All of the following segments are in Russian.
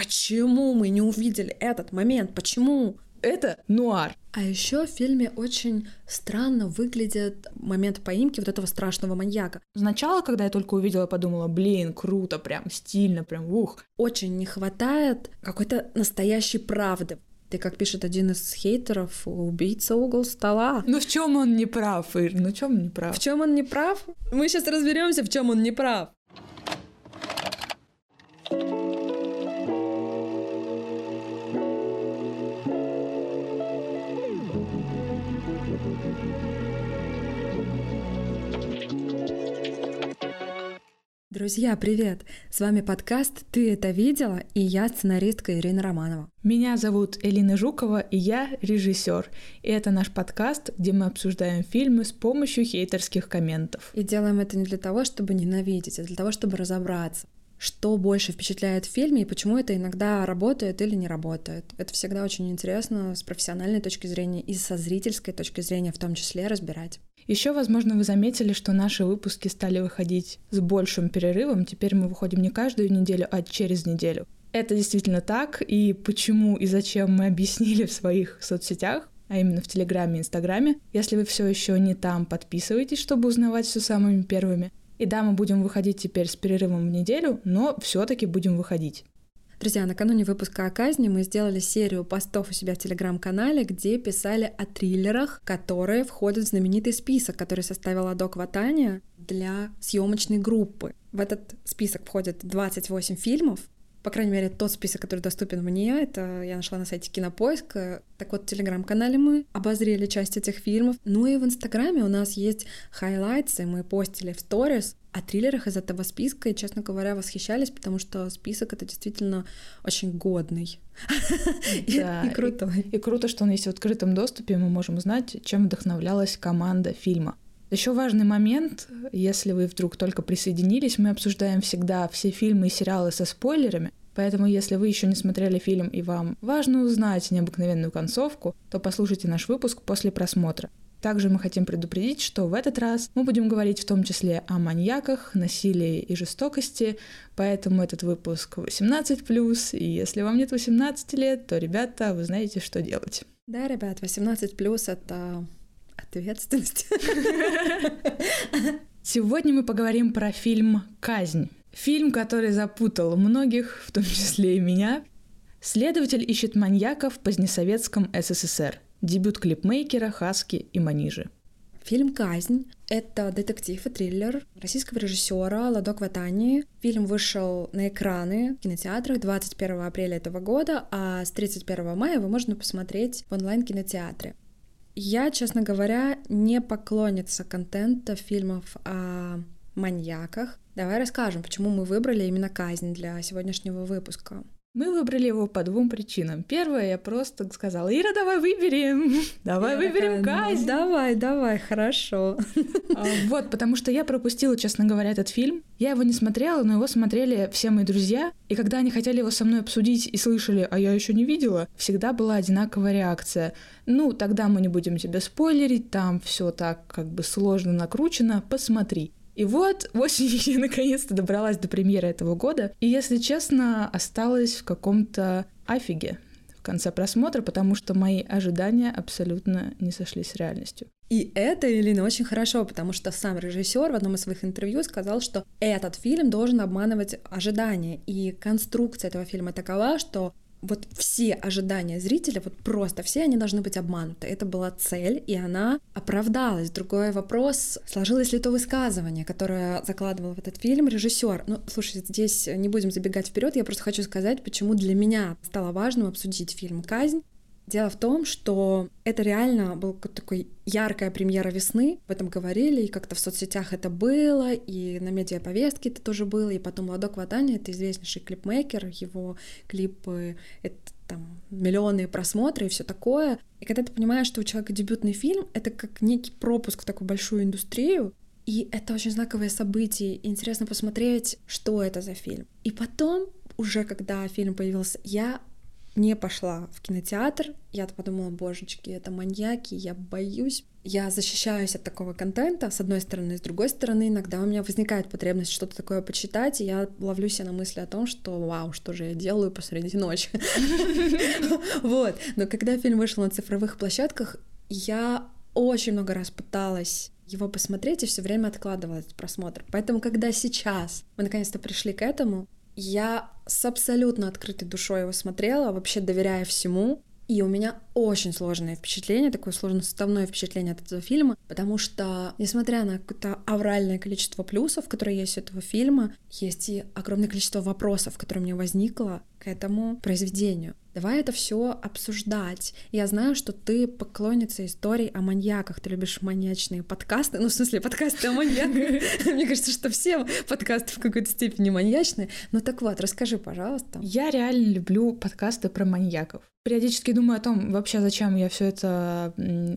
Почему мы не увидели этот момент? Почему? Это нуар. А еще в фильме очень странно выглядит момент поимки вот этого страшного маньяка. Сначала, когда я только увидела, подумала, блин, круто, прям стильно, прям ух. Очень не хватает какой-то настоящей правды. Ты, как пишет один из хейтеров, убийца угол стола. Ну в чем он не прав, Ир? Ну в чем он не прав? В чем он не прав? Мы сейчас разберемся, в чем он не прав. Друзья, привет! С вами подкаст «Ты это видела?» и я сценаристка Ирина Романова. Меня зовут Элина Жукова, и я режиссер. И это наш подкаст, где мы обсуждаем фильмы с помощью хейтерских комментов. И делаем это не для того, чтобы ненавидеть, а для того, чтобы разобраться что больше впечатляет в фильме и почему это иногда работает или не работает. Это всегда очень интересно с профессиональной точки зрения и со зрительской точки зрения в том числе разбирать. Еще, возможно, вы заметили, что наши выпуски стали выходить с большим перерывом. Теперь мы выходим не каждую неделю, а через неделю. Это действительно так, и почему и зачем мы объяснили в своих соцсетях, а именно в Телеграме и Инстаграме. Если вы все еще не там, подписывайтесь, чтобы узнавать все самыми первыми. И да, мы будем выходить теперь с перерывом в неделю, но все-таки будем выходить. Друзья, накануне выпуска о казни мы сделали серию постов у себя в телеграм-канале, где писали о триллерах, которые входят в знаменитый список, который составила Док Ватания для съемочной группы. В этот список входят 28 фильмов, по крайней мере, тот список, который доступен мне, это я нашла на сайте Кинопоиск. Так вот, в Телеграм-канале мы обозрели часть этих фильмов. Ну и в Инстаграме у нас есть highlights ы, мы постили в сторис о триллерах из этого списка, и, честно говоря, восхищались, потому что список это действительно очень годный да, и крутой. И, и круто, что он есть в открытом доступе, мы можем узнать, чем вдохновлялась команда фильма. Еще важный момент, если вы вдруг только присоединились, мы обсуждаем всегда все фильмы и сериалы со спойлерами, Поэтому, если вы еще не смотрели фильм и вам важно узнать необыкновенную концовку, то послушайте наш выпуск после просмотра. Также мы хотим предупредить, что в этот раз мы будем говорить в том числе о маньяках, насилии и жестокости, поэтому этот выпуск 18+, и если вам нет 18 лет, то, ребята, вы знаете, что делать. Да, ребят, 18+, это ответственность. Сегодня мы поговорим про фильм «Казнь». Фильм, который запутал многих, в том числе и меня. Следователь ищет маньяка в позднесоветском СССР – Дебют клипмейкера Хаски и Манижи. Фильм «Казнь» — это детектив и триллер российского режиссера Ладок Ватани. Фильм вышел на экраны в кинотеатрах 21 апреля этого года, а с 31 мая его можно посмотреть в онлайн-кинотеатре. Я, честно говоря, не поклонница контента фильмов о маньяках. Давай расскажем, почему мы выбрали именно «Казнь» для сегодняшнего выпуска. Мы выбрали его по двум причинам. Первое, я просто сказала, Ира, давай выберем, давай я выберем такая, казнь. Ну, давай, давай, хорошо. А, вот, потому что я пропустила, честно говоря, этот фильм. Я его не смотрела, но его смотрели все мои друзья. И когда они хотели его со мной обсудить и слышали, а я еще не видела, всегда была одинаковая реакция. Ну, тогда мы не будем тебя спойлерить, там все так как бы сложно накручено, посмотри. И вот осенью я наконец-то добралась до премьеры этого года. И, если честно, осталась в каком-то афиге в конце просмотра, потому что мои ожидания абсолютно не сошлись с реальностью. И это, Элина, очень хорошо, потому что сам режиссер в одном из своих интервью сказал, что этот фильм должен обманывать ожидания. И конструкция этого фильма такова, что вот все ожидания зрителя, вот просто все они должны быть обмануты. Это была цель, и она оправдалась. Другой вопрос, сложилось ли то высказывание, которое закладывал в этот фильм режиссер. Ну, слушай, здесь не будем забегать вперед, я просто хочу сказать, почему для меня стало важным обсудить фильм «Казнь», Дело в том, что это реально был такой яркая премьера весны, об этом говорили, и как-то в соцсетях это было, и на медиаповестке это тоже было, и потом Ладок Ватани, это известнейший клипмейкер, его клипы — это там миллионы просмотры и все такое. И когда ты понимаешь, что у человека дебютный фильм, это как некий пропуск в такую большую индустрию, и это очень знаковое событие, интересно посмотреть, что это за фильм. И потом, уже когда фильм появился, я не пошла в кинотеатр. Я подумала, божечки, это маньяки, я боюсь. Я защищаюсь от такого контента, с одной стороны, с другой стороны, иногда у меня возникает потребность что-то такое почитать, и я ловлю себя на мысли о том, что вау, что же я делаю посреди ночи. Вот. Но когда фильм вышел на цифровых площадках, я очень много раз пыталась его посмотреть и все время откладывала этот просмотр. Поэтому, когда сейчас мы наконец-то пришли к этому, я с абсолютно открытой душой его смотрела, вообще доверяя всему. И у меня очень сложное впечатление, такое сложно составное впечатление от этого фильма, потому что, несмотря на какое-то авральное количество плюсов, которые есть у этого фильма, есть и огромное количество вопросов, которые у меня возникло к этому произведению. Давай это все обсуждать. Я знаю, что ты поклонница историй о маньяках. Ты любишь маньячные подкасты. Ну, в смысле, подкасты о маньяках. Мне кажется, что все подкасты в какой-то степени маньячные. Ну так вот, расскажи, пожалуйста. Я реально люблю подкасты про маньяков. Периодически думаю о том, вообще зачем я все это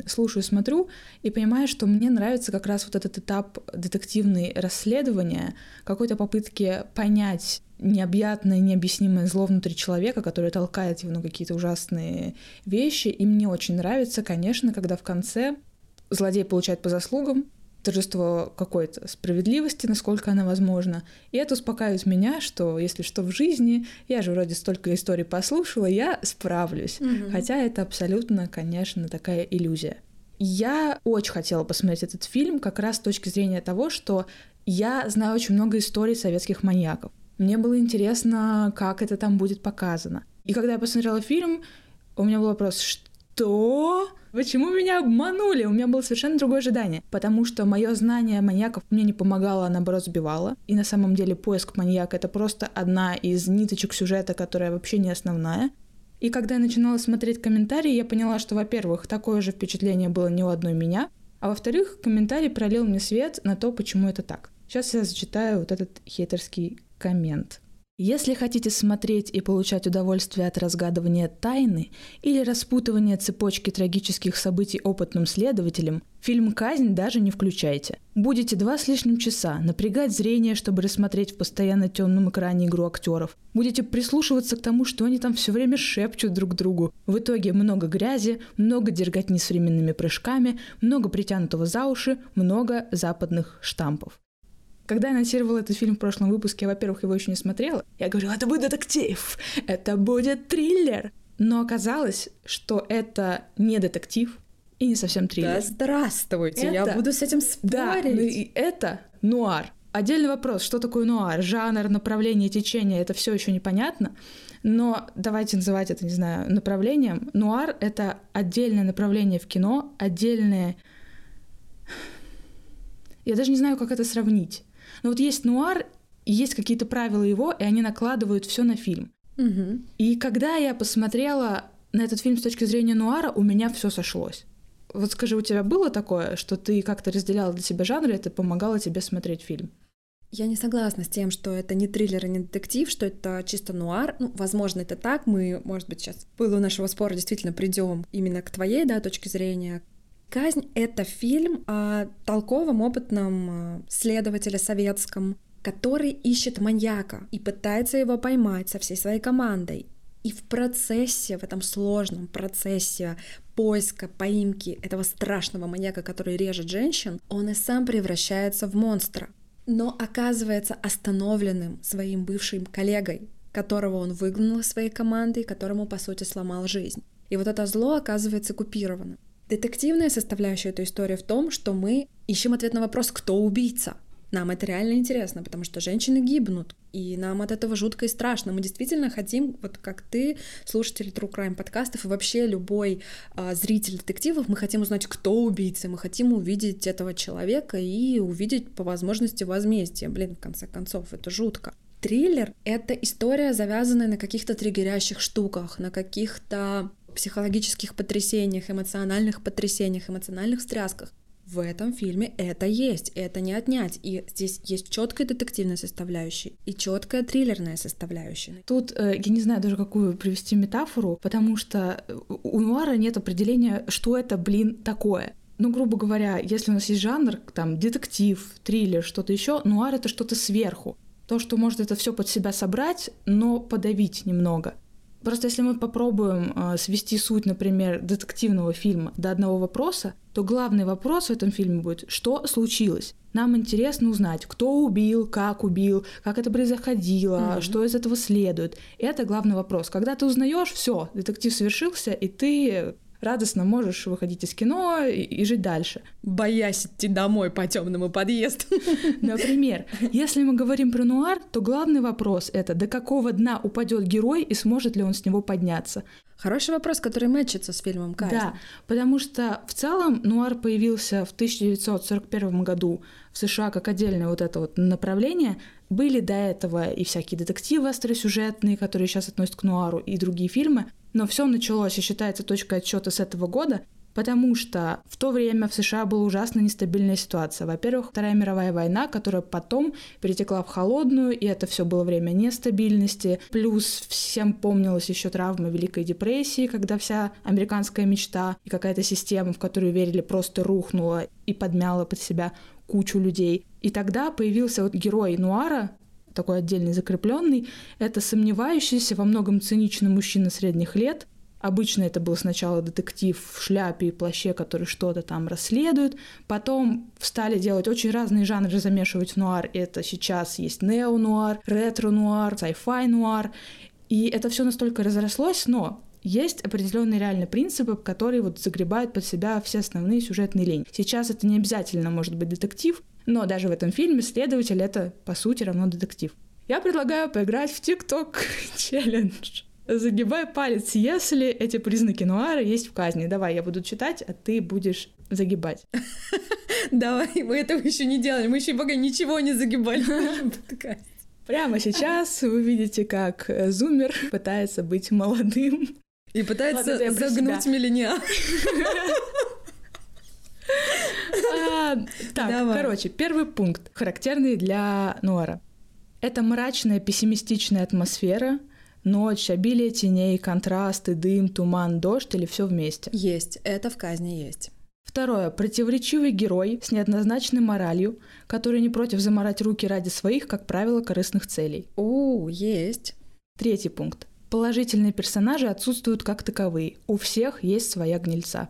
слушаю, смотрю, и понимаю, что мне нравится как раз вот этот этап детективной расследования, какой-то попытки понять необъятное, необъяснимое зло внутри человека, которое толкает его на какие-то ужасные вещи. И мне очень нравится, конечно, когда в конце злодей получает по заслугам, торжество какой-то справедливости, насколько она возможна. И это успокаивает меня, что если что в жизни, я же вроде столько историй послушала, я справлюсь. Угу. Хотя это абсолютно, конечно, такая иллюзия. Я очень хотела посмотреть этот фильм как раз с точки зрения того, что я знаю очень много историй советских маньяков. Мне было интересно, как это там будет показано. И когда я посмотрела фильм, у меня был вопрос, что? Почему меня обманули? У меня было совершенно другое ожидание. Потому что мое знание маньяков мне не помогало, а наоборот сбивало. И на самом деле поиск маньяка — это просто одна из ниточек сюжета, которая вообще не основная. И когда я начинала смотреть комментарии, я поняла, что, во-первых, такое же впечатление было не у одной меня, а во-вторых, комментарий пролил мне свет на то, почему это так. Сейчас я зачитаю вот этот хейтерский коммент. Если хотите смотреть и получать удовольствие от разгадывания тайны или распутывания цепочки трагических событий опытным следователем, фильм «Казнь» даже не включайте. Будете два с лишним часа напрягать зрение, чтобы рассмотреть в постоянно темном экране игру актеров. Будете прислушиваться к тому, что они там все время шепчут друг другу. В итоге много грязи, много дерготни с временными прыжками, много притянутого за уши, много западных штампов. Когда я анонсировала этот фильм в прошлом выпуске, я, во-первых, его еще не смотрела. Я говорила, это будет детектив, это будет триллер. Но оказалось, что это не детектив и не совсем триллер. Да здравствуйте, это... я буду с этим спорить. Да, ну и это нуар. Отдельный вопрос, что такое нуар? Жанр, направление, течение, это все еще непонятно. Но давайте называть это, не знаю, направлением. Нуар — это отдельное направление в кино, отдельное... Я даже не знаю, как это сравнить. Но вот есть нуар, и есть какие-то правила его, и они накладывают все на фильм. Угу. И когда я посмотрела на этот фильм с точки зрения нуара, у меня все сошлось. Вот скажи, у тебя было такое, что ты как-то разделяла для себя жанры, и это помогало тебе смотреть фильм? Я не согласна с тем, что это не триллер и не детектив, что это чисто нуар. Ну, возможно, это так. Мы, может быть, сейчас в пылу нашего спора действительно придем именно к твоей да, точке зрения, «Казнь» — это фильм о толковом, опытном э, следователе советском, который ищет маньяка и пытается его поймать со всей своей командой. И в процессе, в этом сложном процессе поиска, поимки этого страшного маньяка, который режет женщин, он и сам превращается в монстра. Но оказывается остановленным своим бывшим коллегой, которого он выгнал из своей команды и которому, по сути, сломал жизнь. И вот это зло оказывается купированным. Детективная составляющая этой истории в том, что мы ищем ответ на вопрос, кто убийца. Нам это реально интересно, потому что женщины гибнут, и нам от этого жутко и страшно. Мы действительно хотим, вот как ты, слушатель True Crime подкастов и вообще любой а, зритель детективов, мы хотим узнать, кто убийца, мы хотим увидеть этого человека и увидеть по возможности возмездие. Блин, в конце концов, это жутко. Триллер — это история, завязанная на каких-то триггерящих штуках, на каких-то психологических потрясениях, эмоциональных потрясениях, эмоциональных встрясках. В этом фильме это есть, это не отнять. И здесь есть четкая детективная составляющая и четкая триллерная составляющая. Тут э, я не знаю даже какую привести метафору, потому что у нуара нет определения, что это, блин, такое. Ну, грубо говоря, если у нас есть жанр, там, детектив, триллер, что-то еще, нуар — это что-то сверху. То, что может это все под себя собрать, но подавить немного. Просто если мы попробуем э, свести суть, например, детективного фильма до одного вопроса, то главный вопрос в этом фильме будет, что случилось. Нам интересно узнать, кто убил, как убил, как это происходило, mm-hmm. что из этого следует. Это главный вопрос. Когда ты узнаешь, все, детектив совершился, и ты радостно можешь выходить из кино и, и жить дальше. Боясь идти домой по темному подъезду. Например, если мы говорим про нуар, то главный вопрос это до какого дна упадет герой и сможет ли он с него подняться. Хороший вопрос, который мэчится с фильмом «Казнь». Да, потому что в целом нуар появился в 1941 году в США как отдельное вот это вот направление. Были до этого и всякие детективы остросюжетные, которые сейчас относят к нуару, и другие фильмы. Но все началось и считается точкой отсчета с этого года, потому что в то время в США была ужасно нестабильная ситуация. Во-первых, Вторая мировая война, которая потом перетекла в холодную, и это все было время нестабильности. Плюс всем помнилась еще травма Великой депрессии, когда вся американская мечта и какая-то система, в которую верили, просто рухнула и подмяла под себя кучу людей. И тогда появился вот герой Нуара, такой отдельный закрепленный, это сомневающийся, во многом циничный мужчина средних лет. Обычно это был сначала детектив в шляпе и плаще, который что-то там расследует. Потом стали делать очень разные жанры, замешивать в нуар. Это сейчас есть нео-нуар, ретро-нуар, sci-fi нуар. И это все настолько разрослось, но есть определенные реальные принципы, которые вот загребают под себя все основные сюжетные линии. Сейчас это не обязательно может быть детектив, но даже в этом фильме следователь — это, по сути, равно детектив. Я предлагаю поиграть в TikTok челлендж. Загибай палец, если эти признаки нуара есть в казни. Давай, я буду читать, а ты будешь загибать. Давай, мы этого еще не делали, мы еще пока ничего не загибали. Прямо сейчас вы видите, как зумер пытается быть молодым. И пытается загнуть миллениал. А, так, Давай. короче, первый пункт, характерный для Нуара. Это мрачная, пессимистичная атмосфера, ночь, обилие теней, контрасты, дым, туман, дождь или все вместе. Есть, это в казни есть. Второе. Противоречивый герой с неоднозначной моралью, который не против заморать руки ради своих, как правило, корыстных целей. О, есть. Третий пункт. Положительные персонажи отсутствуют как таковые. У всех есть своя гнильца.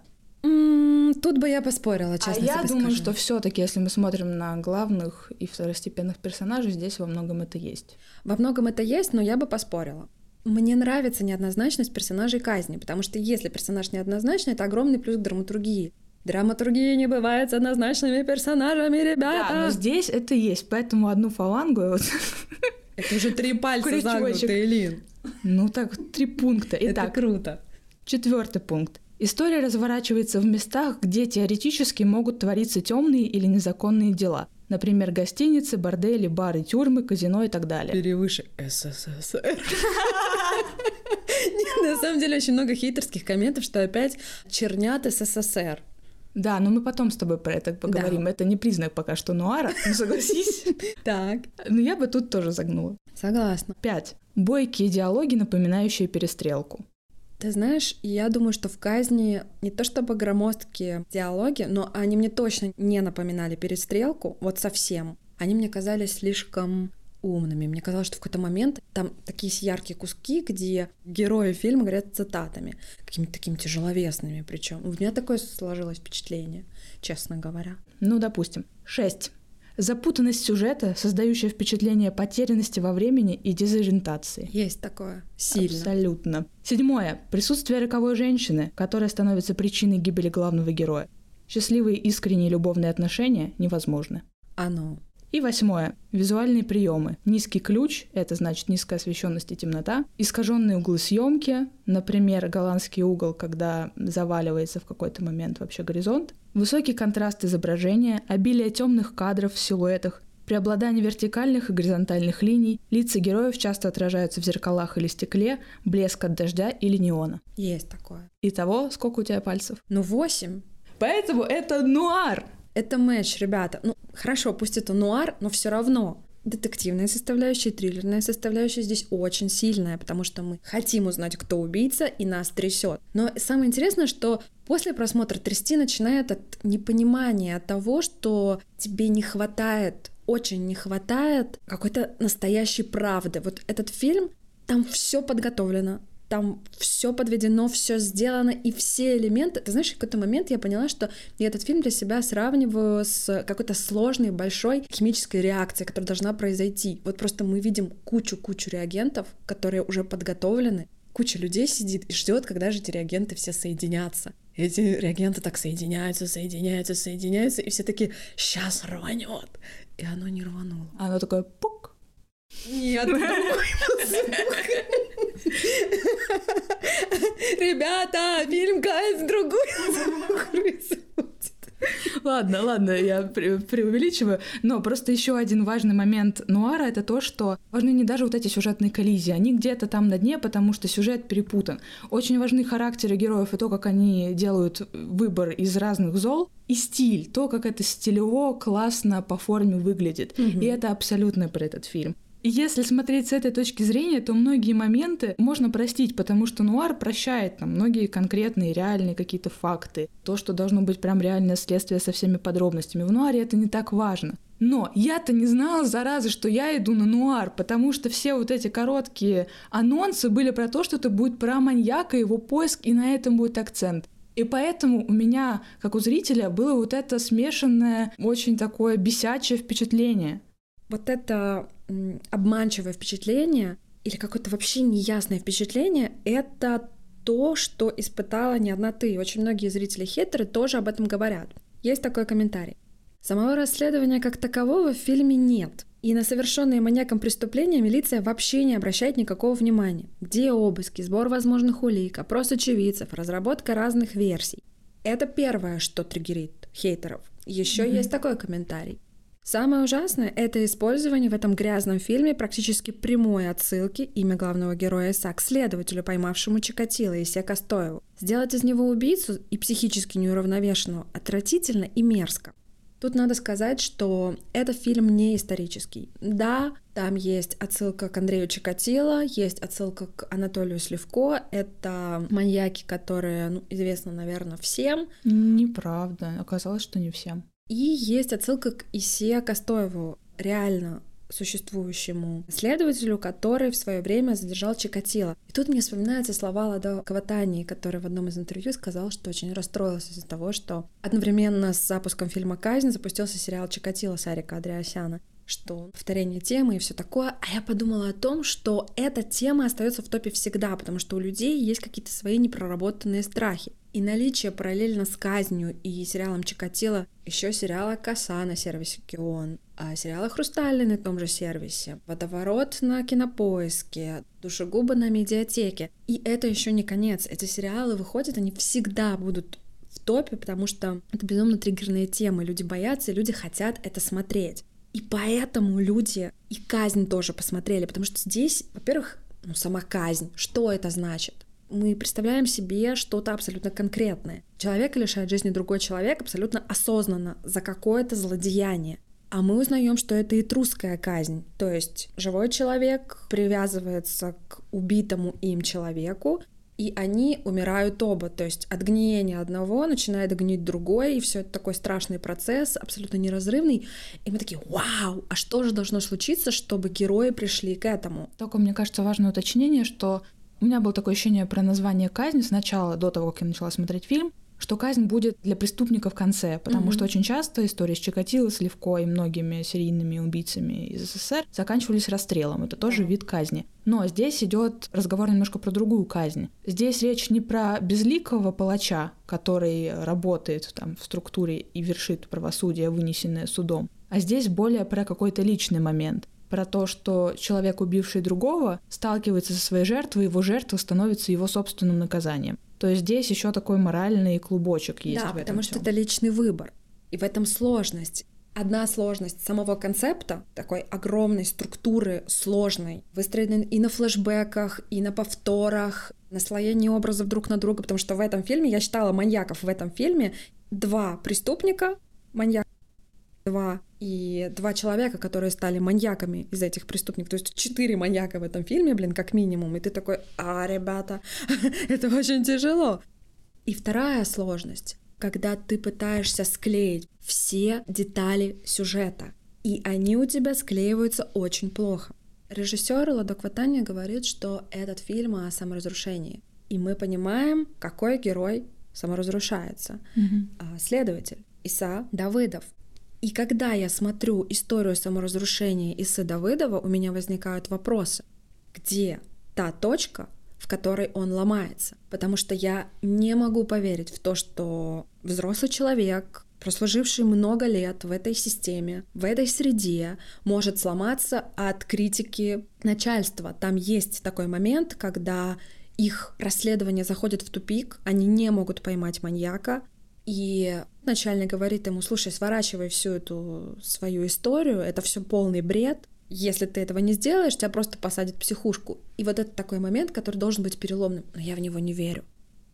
Тут бы я поспорила, честно. А я думаю, скажу. что все-таки, если мы смотрим на главных и второстепенных персонажей, здесь во многом это есть. Во многом это есть, но я бы поспорила. Мне нравится неоднозначность персонажей казни, потому что если персонаж неоднозначный, это огромный плюс к драматургии. Драматургии не бывает с однозначными персонажами, ребята. Да, но здесь это есть, поэтому одну фалангу вот... Это уже три пальца загнутые, Лин. Ну так, три пункта. Итак, это круто. Четвертый пункт. История разворачивается в местах, где теоретически могут твориться темные или незаконные дела. Например, гостиницы, бордели, бары, тюрьмы, казино и так далее. Перевыше СССР. На самом деле очень много хейтерских комментов, что опять чернят СССР. Да, но мы потом с тобой про это поговорим. Да. Это не признак пока что нуара, ну согласись. Так. Но я бы тут тоже загнула. Согласна. Пять. Бойкие диалоги, напоминающие перестрелку. Ты знаешь, я думаю, что в казни не то чтобы громоздкие диалоги, но они мне точно не напоминали перестрелку, вот совсем. Они мне казались слишком умными. Мне казалось, что в какой-то момент там такие яркие куски, где герои фильма говорят цитатами, какими-то такими тяжеловесными причем. У меня такое сложилось впечатление, честно говоря. Ну, допустим. Шесть. Запутанность сюжета, создающая впечатление потерянности во времени и дезориентации. Есть такое. Сильно. Абсолютно. Седьмое. Присутствие роковой женщины, которая становится причиной гибели главного героя. Счастливые искренние любовные отношения невозможны. Оно. И восьмое. Визуальные приемы. Низкий ключ, это значит низкая освещенность и темнота. Искаженные углы съемки, например, голландский угол, когда заваливается в какой-то момент вообще горизонт. Высокий контраст изображения, обилие темных кадров в силуэтах, преобладание вертикальных и горизонтальных линий, лица героев часто отражаются в зеркалах или стекле, блеск от дождя или неона. Есть такое. Итого, сколько у тебя пальцев? Ну, восемь. Поэтому это нуар! Это матч, ребята. Ну, хорошо, пусть это нуар, но все равно детективная составляющая, триллерная составляющая здесь очень сильная, потому что мы хотим узнать, кто убийца, и нас трясет. Но самое интересное, что после просмотра трясти начинает от непонимания того, что тебе не хватает, очень не хватает какой-то настоящей правды. Вот этот фильм, там все подготовлено, там все подведено, все сделано, и все элементы. Ты знаешь, в какой-то момент я поняла, что я этот фильм для себя сравниваю с какой-то сложной, большой химической реакцией, которая должна произойти. Вот просто мы видим кучу-кучу реагентов, которые уже подготовлены, куча людей сидит и ждет, когда же эти реагенты все соединятся. эти реагенты так соединяются, соединяются, соединяются, и все такие, сейчас рванет. И оно не рвануло. Оно такое пук. Нет, Ребята, фильм Гайд другую Ладно, ладно, я пре преувеличиваю, но просто еще один важный момент нуара — это то, что важны не даже вот эти сюжетные коллизии, они где-то там на дне, потому что сюжет перепутан. Очень важны характеры героев и то, как они делают выбор из разных зол, и стиль, то, как это стилево классно по форме выглядит. Mm-hmm. И это абсолютно про этот фильм. Если смотреть с этой точки зрения, то многие моменты можно простить, потому что нуар прощает там многие конкретные, реальные какие-то факты. То, что должно быть прям реальное следствие со всеми подробностями. В нуаре это не так важно. Но я-то не знала, зараза, что я иду на нуар, потому что все вот эти короткие анонсы были про то, что это будет про маньяка, его поиск, и на этом будет акцент. И поэтому у меня, как у зрителя, было вот это смешанное, очень такое бесячее впечатление. Вот это обманчивое впечатление или какое-то вообще неясное впечатление — это то, что испытала не одна ты. Очень многие зрители хейтеры тоже об этом говорят. Есть такой комментарий. Самого расследования как такового в фильме нет. И на совершенные маньяком преступления милиция вообще не обращает никакого внимания. Где обыски, сбор возможных улик, опрос очевидцев, разработка разных версий. Это первое, что триггерит хейтеров. Еще mm-hmm. есть такой комментарий. Самое ужасное — это использование в этом грязном фильме практически прямой отсылки имя главного героя Иса к следователю, поймавшему Чикатило и Сека Стоеву. Сделать из него убийцу и психически неуравновешенного отвратительно и мерзко. Тут надо сказать, что этот фильм не исторический. Да, там есть отсылка к Андрею Чикатило, есть отсылка к Анатолию Сливко. Это маньяки, которые ну, известны, наверное, всем. Неправда. Оказалось, что не всем. И есть отсылка к Исе Костоеву, реально существующему следователю, который в свое время задержал Чикатило. И тут мне вспоминаются слова Ладо Каватани, который в одном из интервью сказал, что очень расстроился из-за того, что одновременно с запуском фильма «Казнь» запустился сериал «Чикатило» Сарика Андреасяна что повторение темы и все такое. А я подумала о том, что эта тема остается в топе всегда, потому что у людей есть какие-то свои непроработанные страхи. И наличие параллельно с казнью и сериалом Чикатило еще сериала «Коса» на сервисе Кион, а сериала «Хрустальный» на том же сервисе, «Водоворот» на Кинопоиске, «Душегубы» на Медиатеке. И это еще не конец. Эти сериалы выходят, они всегда будут в топе, потому что это безумно триггерные темы. Люди боятся, люди хотят это смотреть. И поэтому люди и казнь тоже посмотрели, потому что здесь, во-первых, ну, сама казнь, что это значит? Мы представляем себе что-то абсолютно конкретное. Человека лишает жизни другой человек абсолютно осознанно за какое-то злодеяние. А мы узнаем, что это и трусская казнь. То есть живой человек привязывается к убитому им человеку, и они умирают оба. То есть от гниения одного начинает гнить другой, и все это такой страшный процесс, абсолютно неразрывный. И мы такие, вау, а что же должно случиться, чтобы герои пришли к этому? Только мне кажется важное уточнение, что у меня было такое ощущение про название казни сначала, до того, как я начала смотреть фильм, что казнь будет для преступника в конце, потому mm-hmm. что очень часто истории с Чикатило, с Левко и многими серийными убийцами из СССР заканчивались расстрелом. Это тоже mm-hmm. вид казни. Но здесь идет разговор немножко про другую казнь. Здесь речь не про безликого палача, который работает там в структуре и вершит правосудие, вынесенное судом, а здесь более про какой-то личный момент про то, что человек, убивший другого, сталкивается со своей жертвой, его жертва становится его собственным наказанием. То есть здесь еще такой моральный клубочек есть. Да, в этом потому что это личный выбор. И в этом сложность. Одна сложность самого концепта, такой огромной структуры, сложной, выстроенной и на флешбеках, и на повторах, наслоении образов друг на друга, потому что в этом фильме, я считала маньяков в этом фильме, два преступника, маньяк два и два человека, которые стали маньяками из этих преступников. То есть четыре маньяка в этом фильме, блин, как минимум. И ты такой, а, ребята, это очень тяжело. И вторая сложность, когда ты пытаешься склеить все детали сюжета, и они у тебя склеиваются очень плохо. Режиссер Ладок Ватани говорит, что этот фильм о саморазрушении. И мы понимаем, какой герой саморазрушается. Mm-hmm. Следователь Иса Давыдов. И когда я смотрю историю саморазрушения Исы Давыдова, у меня возникают вопросы. Где та точка, в которой он ломается? Потому что я не могу поверить в то, что взрослый человек, прослуживший много лет в этой системе, в этой среде, может сломаться от критики начальства. Там есть такой момент, когда их расследование заходит в тупик, они не могут поймать маньяка, и начальник говорит ему, слушай, сворачивай всю эту свою историю, это все полный бред. Если ты этого не сделаешь, тебя просто посадят в психушку. И вот это такой момент, который должен быть переломным, но я в него не верю.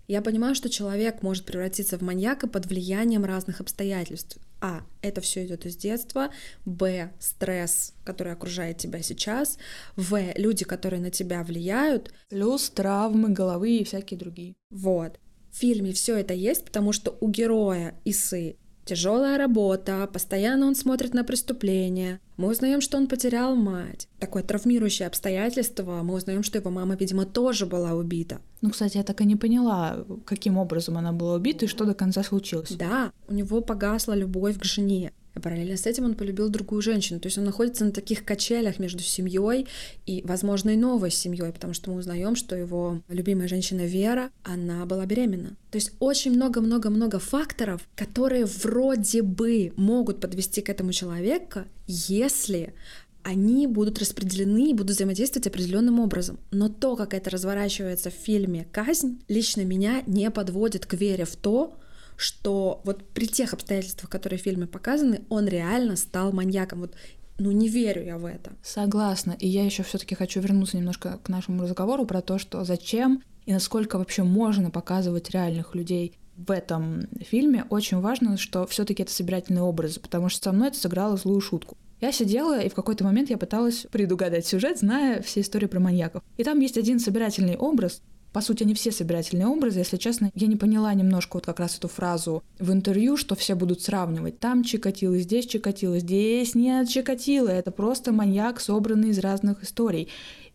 Я понимаю, что человек может превратиться в маньяка под влиянием разных обстоятельств. А. Это все идет из детства. Б. Стресс, который окружает тебя сейчас. В. Люди, которые на тебя влияют. Плюс травмы головы и всякие другие. Вот. В фильме все это есть, потому что у героя Исы тяжелая работа, постоянно он смотрит на преступления. Мы узнаем, что он потерял мать. Такое травмирующее обстоятельство. Мы узнаем, что его мама, видимо, тоже была убита. Ну, кстати, я так и не поняла, каким образом она была убита и что до конца случилось. Да, у него погасла любовь к жене. А параллельно с этим он полюбил другую женщину. То есть он находится на таких качелях между семьей и, возможно, и новой семьей, потому что мы узнаем, что его любимая женщина Вера, она была беременна. То есть очень много-много-много факторов, которые вроде бы могут подвести к этому человека, если они будут распределены и будут взаимодействовать определенным образом. Но то, как это разворачивается в фильме «Казнь», лично меня не подводит к вере в то, что вот при тех обстоятельствах, которые в фильме показаны, он реально стал маньяком. Вот ну не верю я в это. Согласна. И я еще все-таки хочу вернуться немножко к нашему разговору про то, что зачем и насколько вообще можно показывать реальных людей в этом фильме. Очень важно, что все-таки это собирательный образ, потому что со мной это сыграло злую шутку. Я сидела, и в какой-то момент я пыталась предугадать сюжет, зная все истории про маньяков. И там есть один собирательный образ, по сути, они все собирательные образы. Если честно, я не поняла немножко вот как раз эту фразу в интервью, что все будут сравнивать. Там Чикатило, здесь Чикатило, здесь нет Чикатило. Это просто маньяк, собранный из разных историй.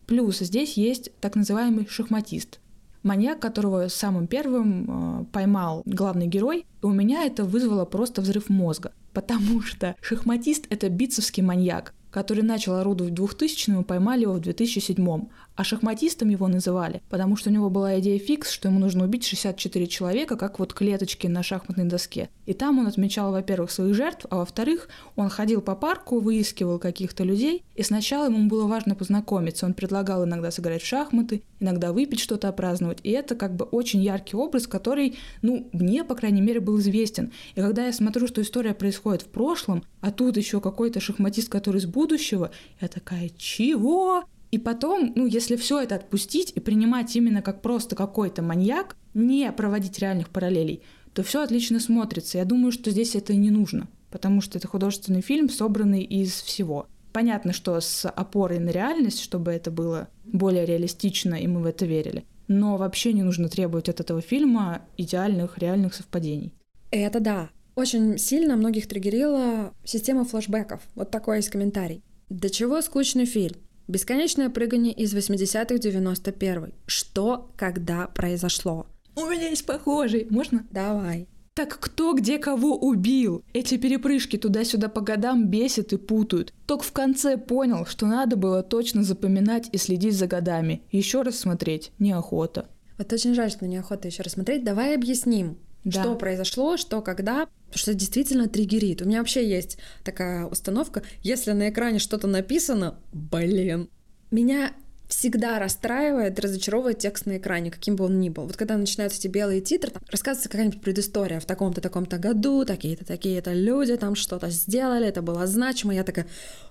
Плюс здесь есть так называемый шахматист. Маньяк, которого самым первым э, поймал главный герой, у меня это вызвало просто взрыв мозга. Потому что шахматист — это битцевский маньяк который начал орудовать в 2000-м и поймали его в 2007-м. А шахматистом его называли, потому что у него была идея фикс, что ему нужно убить 64 человека, как вот клеточки на шахматной доске. И там он отмечал, во-первых, своих жертв, а во-вторых, он ходил по парку, выискивал каких-то людей, и сначала ему было важно познакомиться. Он предлагал иногда сыграть в шахматы, иногда выпить что-то, опраздновать. И это как бы очень яркий образ, который, ну, мне, по крайней мере, был известен. И когда я смотрю, что история происходит в прошлом, а тут еще какой-то шахматист, который из будущего, я такая, чего? И потом, ну, если все это отпустить и принимать именно как просто какой-то маньяк, не проводить реальных параллелей, то все отлично смотрится. Я думаю, что здесь это не нужно, потому что это художественный фильм, собранный из всего. Понятно, что с опорой на реальность, чтобы это было более реалистично, и мы в это верили. Но вообще не нужно требовать от этого фильма идеальных реальных совпадений. Это да. Очень сильно многих триггерила система флэшбэков. Вот такой есть комментарий. До чего скучный фильм? Бесконечное прыгание из 80-х 91 Что, когда произошло? У меня есть похожий. Можно? Давай. Так кто где кого убил? Эти перепрыжки туда-сюда по годам бесят и путают. Только в конце понял, что надо было точно запоминать и следить за годами. Еще раз смотреть неохота. Вот очень жаль, что неохота еще раз смотреть. Давай объясним, да. что произошло, что когда, потому что действительно триггерит. У меня вообще есть такая установка, если на экране что-то написано, блин, меня всегда расстраивает, разочаровывает текст на экране, каким бы он ни был. Вот когда начинаются эти белые титры, там рассказывается какая-нибудь предыстория в таком-то, таком-то году, такие-то, такие-то люди там что-то сделали, это было значимо, я такая,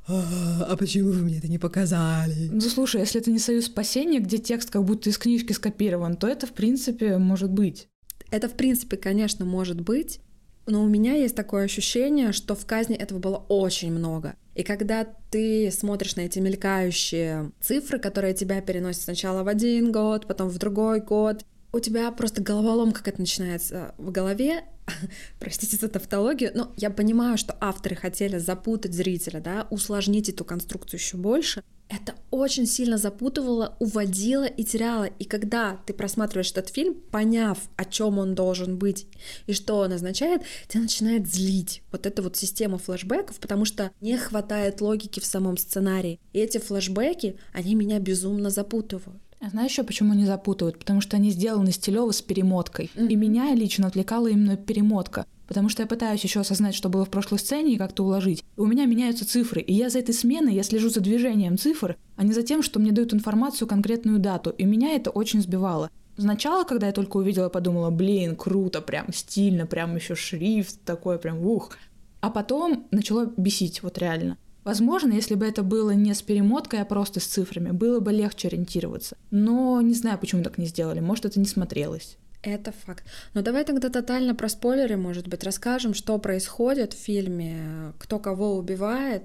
а, а почему вы мне это не показали? Ну, слушай, если это не «Союз спасения», где текст как будто из книжки скопирован, то это, в принципе, может быть. Это, в принципе, конечно, может быть, но у меня есть такое ощущение, что в казни этого было очень много. И когда ты смотришь на эти мелькающие цифры, которые тебя переносят сначала в один год, потом в другой год, у тебя просто головоломка как это начинается в голове, простите за тавтологию, но я понимаю, что авторы хотели запутать зрителя, да, усложнить эту конструкцию еще больше, это очень сильно запутывало, уводило и теряло. И когда ты просматриваешь этот фильм, поняв, о чем он должен быть и что он означает, тебя начинает злить вот эта вот система флэшбэков, потому что не хватает логики в самом сценарии. И эти флэшбэки, они меня безумно запутывают. А знаешь еще почему они запутывают? Потому что они сделаны стилево с перемоткой. Mm-hmm. И меня лично отвлекала именно перемотка. Потому что я пытаюсь еще осознать, что было в прошлой сцене и как-то уложить. У меня меняются цифры, и я за этой сменой, я слежу за движением цифр, а не за тем, что мне дают информацию конкретную дату. И меня это очень сбивало. Сначала, когда я только увидела, подумала, блин, круто, прям стильно, прям еще шрифт такой, прям ух. А потом начало бесить, вот реально. Возможно, если бы это было не с перемоткой, а просто с цифрами, было бы легче ориентироваться. Но не знаю, почему так не сделали. Может, это не смотрелось. Это факт. Но давай тогда тотально про спойлеры, может быть, расскажем, что происходит в фильме, кто кого убивает,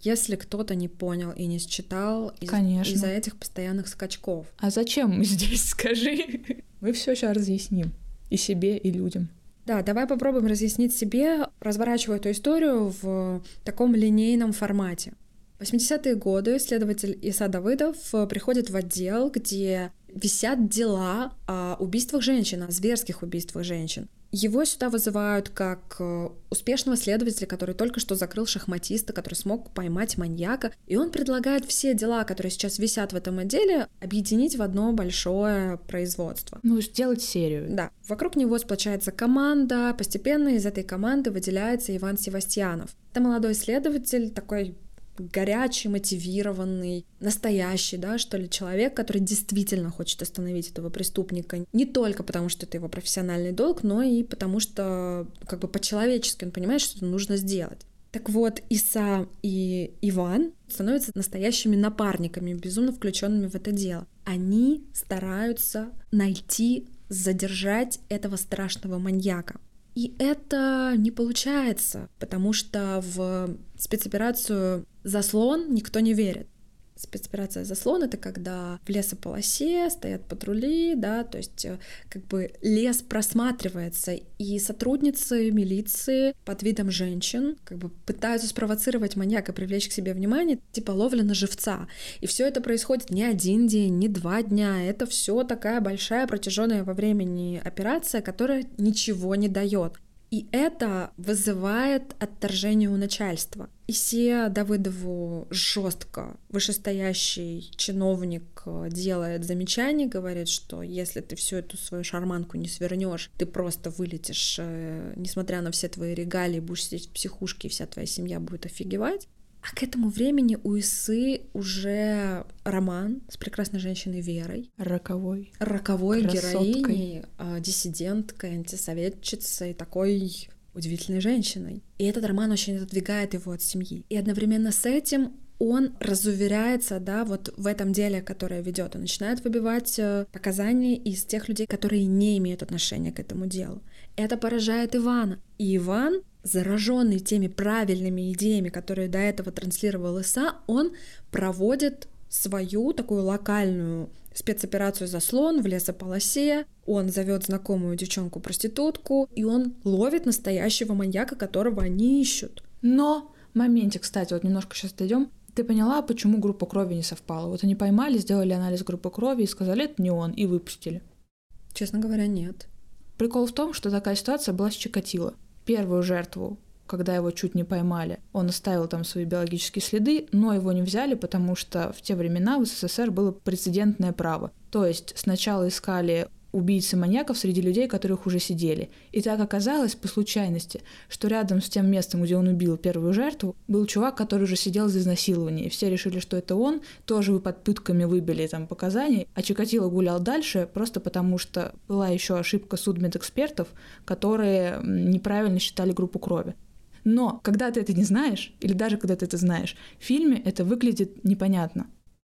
если кто-то не понял и не считал из- из-за этих постоянных скачков. А зачем мы здесь, скажи? Мы все сейчас разъясним. И себе, и людям. Да, давай попробуем разъяснить себе, разворачивая эту историю в таком линейном формате. В 80-е годы следователь Иса Давыдов приходит в отдел, где висят дела о убийствах женщин, о зверских убийствах женщин. Его сюда вызывают как э, успешного следователя, который только что закрыл шахматиста, который смог поймать маньяка. И он предлагает все дела, которые сейчас висят в этом отделе, объединить в одно большое производство. Ну, сделать серию. Да. Вокруг него сплочается команда. Постепенно из этой команды выделяется Иван Севастьянов. Это молодой следователь, такой горячий, мотивированный, настоящий, да, что ли, человек, который действительно хочет остановить этого преступника. Не только потому, что это его профессиональный долг, но и потому, что как бы по-человечески он понимает, что это нужно сделать. Так вот, Иса и Иван становятся настоящими напарниками, безумно включенными в это дело. Они стараются найти, задержать этого страшного маньяка. И это не получается, потому что в спецоперацию «Заслон» никто не верит. Спецоперация «Заслон» — это когда в лесополосе стоят патрули, да, то есть э, как бы лес просматривается, и сотрудницы милиции под видом женщин как бы пытаются спровоцировать маньяка, привлечь к себе внимание, типа ловля на живца. И все это происходит не один день, не два дня, это все такая большая протяженная во времени операция, которая ничего не дает. И это вызывает отторжение у начальства. Исия Давыдову жестко вышестоящий чиновник э, делает замечание, говорит, что если ты всю эту свою шарманку не свернешь, ты просто вылетишь, э, несмотря на все твои регалии, будешь сидеть в психушке, и вся твоя семья будет офигевать. А к этому времени у Исы уже роман с прекрасной женщиной Верой. Роковой. Роковой Красоткой. героиней, а, диссиденткой, антисоветчицей, такой удивительной женщиной. И этот роман очень отодвигает его от семьи. И одновременно с этим он разуверяется, да, вот в этом деле, которое ведет. Он начинает выбивать э, показания из тех людей, которые не имеют отношения к этому делу. Это поражает Ивана. И Иван зараженный теми правильными идеями, которые до этого транслировал ИСА, он проводит свою такую локальную спецоперацию «Заслон» в лесополосе, он зовет знакомую девчонку-проститутку, и он ловит настоящего маньяка, которого они ищут. Но, моменте, кстати, вот немножко сейчас дойдем, ты поняла, почему группа крови не совпала? Вот они поймали, сделали анализ группы крови и сказали, это не он, и выпустили. Честно говоря, нет. Прикол в том, что такая ситуация была с Чикатило первую жертву, когда его чуть не поймали, он оставил там свои биологические следы, но его не взяли, потому что в те времена в СССР было прецедентное право. То есть сначала искали убийцы маньяков среди людей, которых уже сидели. И так оказалось по случайности, что рядом с тем местом, где он убил первую жертву, был чувак, который уже сидел за изнасилование. И все решили, что это он, тоже вы под пытками выбили там показания, а Чикатило гулял дальше просто потому, что была еще ошибка судмедэкспертов, которые неправильно считали группу крови. Но когда ты это не знаешь, или даже когда ты это знаешь, в фильме это выглядит непонятно.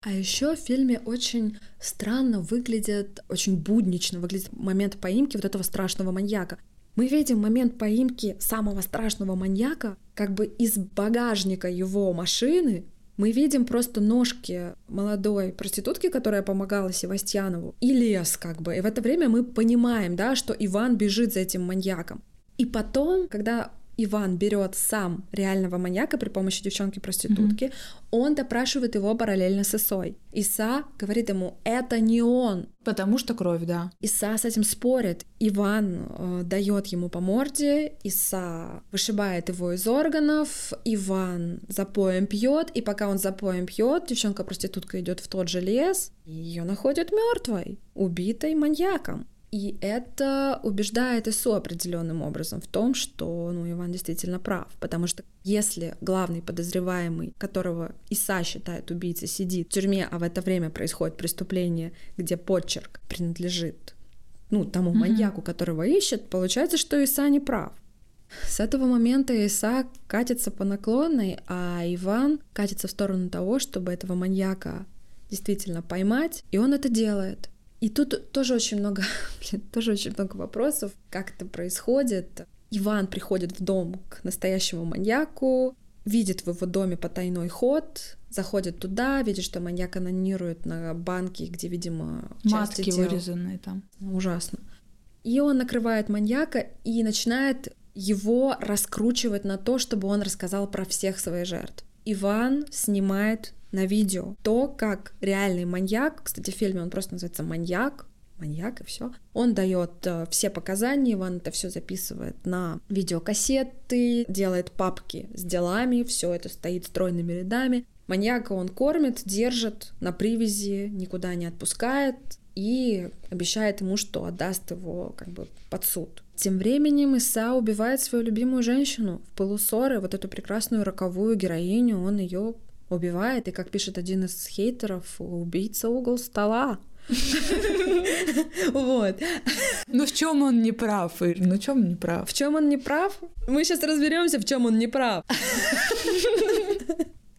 А еще в фильме очень странно выглядит, очень буднично выглядит момент поимки вот этого страшного маньяка. Мы видим момент поимки самого страшного маньяка как бы из багажника его машины. Мы видим просто ножки молодой проститутки, которая помогала Севастьянову, и лес как бы. И в это время мы понимаем, да, что Иван бежит за этим маньяком. И потом, когда Иван берет сам реального маньяка при помощи девчонки-проститутки, mm-hmm. он допрашивает его параллельно с Исой. Иса говорит ему, это не он. Потому что кровь, да. Иса с этим спорит. Иван э, дает ему по морде, Иса вышибает его из органов, Иван запоем пьет, и пока он запоем пьет, девчонка-проститутка идет в тот же лес, и ее находят мертвой, убитой маньяком. И это убеждает ИСУ определенным образом в том, что ну, Иван действительно прав. Потому что если главный подозреваемый, которого ИСА считает убийцей, сидит в тюрьме, а в это время происходит преступление, где почерк принадлежит ну, тому mm-hmm. маньяку, которого ищет, получается, что ИСА не прав. С этого момента Иса катится по наклонной, а Иван катится в сторону того, чтобы этого маньяка действительно поймать, и он это делает. И тут тоже очень много, блин, тоже очень много вопросов, как это происходит. Иван приходит в дом к настоящему маньяку, видит в его доме потайной ход, заходит туда, видит, что маньяк анонирует на банке, где, видимо, части Матки тела. вырезанные там. Ужасно. И он накрывает маньяка и начинает его раскручивать на то, чтобы он рассказал про всех своих жертв. Иван снимает на видео то, как реальный маньяк, кстати, в фильме он просто называется «Маньяк», маньяк и все. Он дает э, все показания, Иван это все записывает на видеокассеты, делает папки с делами, все это стоит стройными рядами. Маньяка он кормит, держит на привязи, никуда не отпускает и обещает ему, что отдаст его как бы под суд. Тем временем Иса убивает свою любимую женщину в пылу ссоры, вот эту прекрасную роковую героиню, он ее убивает, и, как пишет один из хейтеров, убийца угол стола. Вот. Ну в чем он не прав, Ир? Ну в чем он не прав? В чем он не прав? Мы сейчас разберемся, в чем он не прав.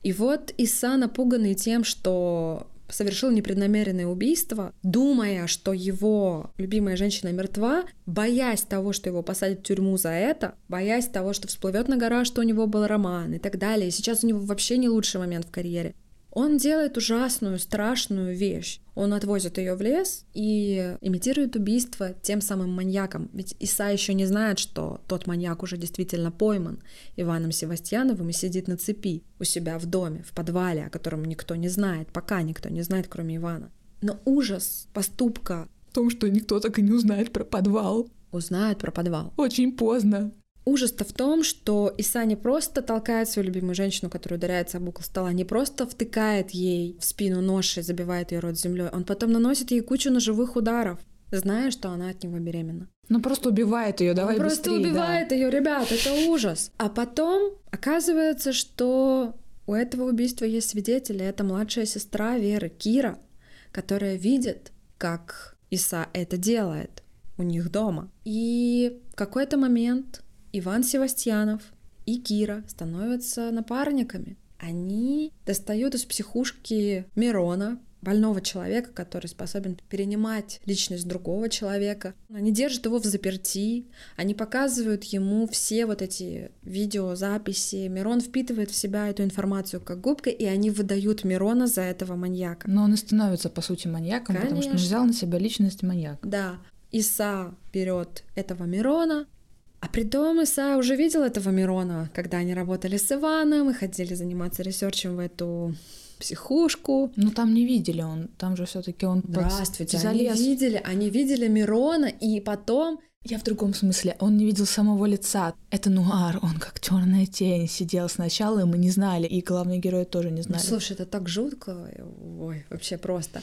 И вот Иса, напуганный тем, что совершил непреднамеренное убийство, думая, что его любимая женщина мертва, боясь того, что его посадят в тюрьму за это, боясь того, что всплывет на гора, что у него был роман и так далее. И сейчас у него вообще не лучший момент в карьере. Он делает ужасную, страшную вещь. Он отвозит ее в лес и имитирует убийство тем самым маньяком. Ведь Иса еще не знает, что тот маньяк уже действительно пойман Иваном Севастьяновым и сидит на цепи у себя в доме, в подвале, о котором никто не знает, пока никто не знает, кроме Ивана. Но ужас поступка в том, что никто так и не узнает про подвал. Узнает про подвал. Очень поздно. Ужас-то в том, что Иса не просто толкает свою любимую женщину, которая ударяется об угол стола, не просто втыкает ей в спину нож и забивает ее рот землей, он потом наносит ей кучу ножевых ударов, зная, что она от него беременна. Ну просто убивает ее, давай он быстрее. Просто убивает да. ее, ребят, это ужас. А потом оказывается, что у этого убийства есть свидетели. Это младшая сестра Веры, Кира, которая видит, как Иса это делает у них дома. И в какой-то момент Иван Севастьянов и Кира становятся напарниками. Они достают из психушки Мирона, больного человека, который способен перенимать личность другого человека. Они держат его в заперти, они показывают ему все вот эти видеозаписи. Мирон впитывает в себя эту информацию как губка, и они выдают Мирона за этого маньяка. Но он и становится, по сути, маньяком, Конечно. потому что он взял на себя личность маньяка. Да. Иса берет этого Мирона, а притом Иса уже видел этого Мирона, когда они работали с Иваном и ходили заниматься ресерчем в эту психушку. Ну там не видели он, там же все-таки он Здравствуйте, залез. они видели, они видели Мирона, и потом я в другом смысле. Он не видел самого лица. Это нуар, он как черная тень сидел сначала, и мы не знали, и главный герой тоже не знали. Ну, слушай, это так жутко, ой, вообще просто.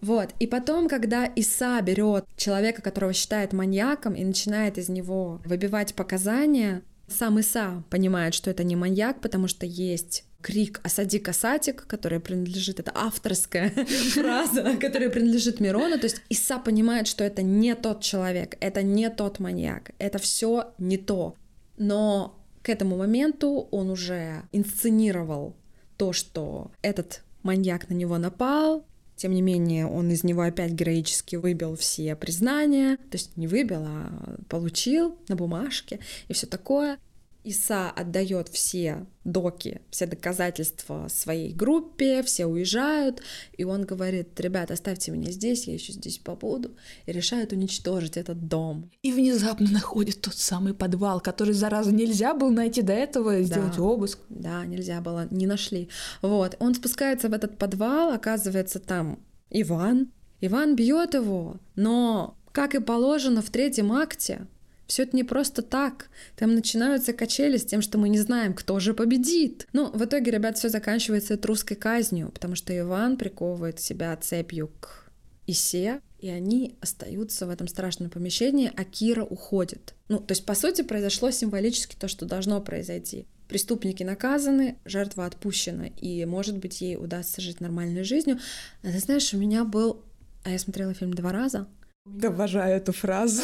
Вот. И потом, когда Иса берет человека, которого считает маньяком, и начинает из него выбивать показания, сам Иса понимает, что это не маньяк, потому что есть крик «Осади касатик», которая принадлежит, это авторская фраза, которая принадлежит Мирону, то есть Иса понимает, что это не тот человек, это не тот маньяк, это все не то. Но к этому моменту он уже инсценировал то, что этот маньяк на него напал, тем не менее, он из него опять героически выбил все признания, то есть не выбил, а получил на бумажке и все такое. Иса отдает все доки, все доказательства своей группе, все уезжают, и он говорит, ребят, оставьте меня здесь, я еще здесь побуду, и решает уничтожить этот дом. И внезапно находит тот самый подвал, который, зараза, нельзя было найти до этого и сделать да, обыск. Да, нельзя было, не нашли. Вот, он спускается в этот подвал, оказывается там Иван. Иван бьет его, но, как и положено в третьем акте, все это не просто так. Там начинаются качели с тем, что мы не знаем, кто же победит. Ну, в итоге, ребят, все заканчивается русской казнью, потому что Иван приковывает себя цепью к Исе, и они остаются в этом страшном помещении, а Кира уходит. Ну, то есть, по сути, произошло символически то, что должно произойти. Преступники наказаны, жертва отпущена, и, может быть, ей удастся жить нормальной жизнью. А ты знаешь, у меня был... А я смотрела фильм два раза. Обожаю эту фразу.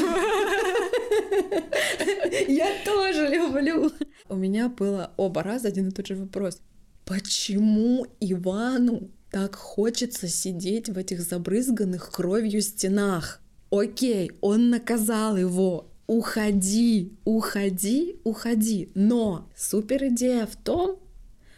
Я тоже люблю. У меня было оба раза один и тот же вопрос. Почему Ивану так хочется сидеть в этих забрызганных кровью стенах? Окей, он наказал его. Уходи, уходи, уходи. Но супер идея в том,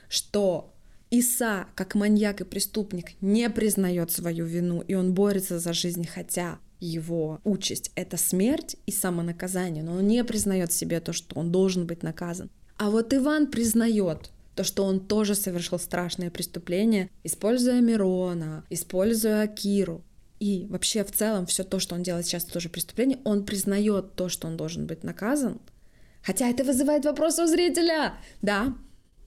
что Иса, как маньяк и преступник, не признает свою вину, и он борется за жизнь, хотя его участь — это смерть и самонаказание, но он не признает себе то, что он должен быть наказан. А вот Иван признает то, что он тоже совершил страшное преступление, используя Мирона, используя Акиру. И вообще в целом все то, что он делает сейчас, тоже преступление, он признает то, что он должен быть наказан. Хотя это вызывает вопрос у зрителя. Да,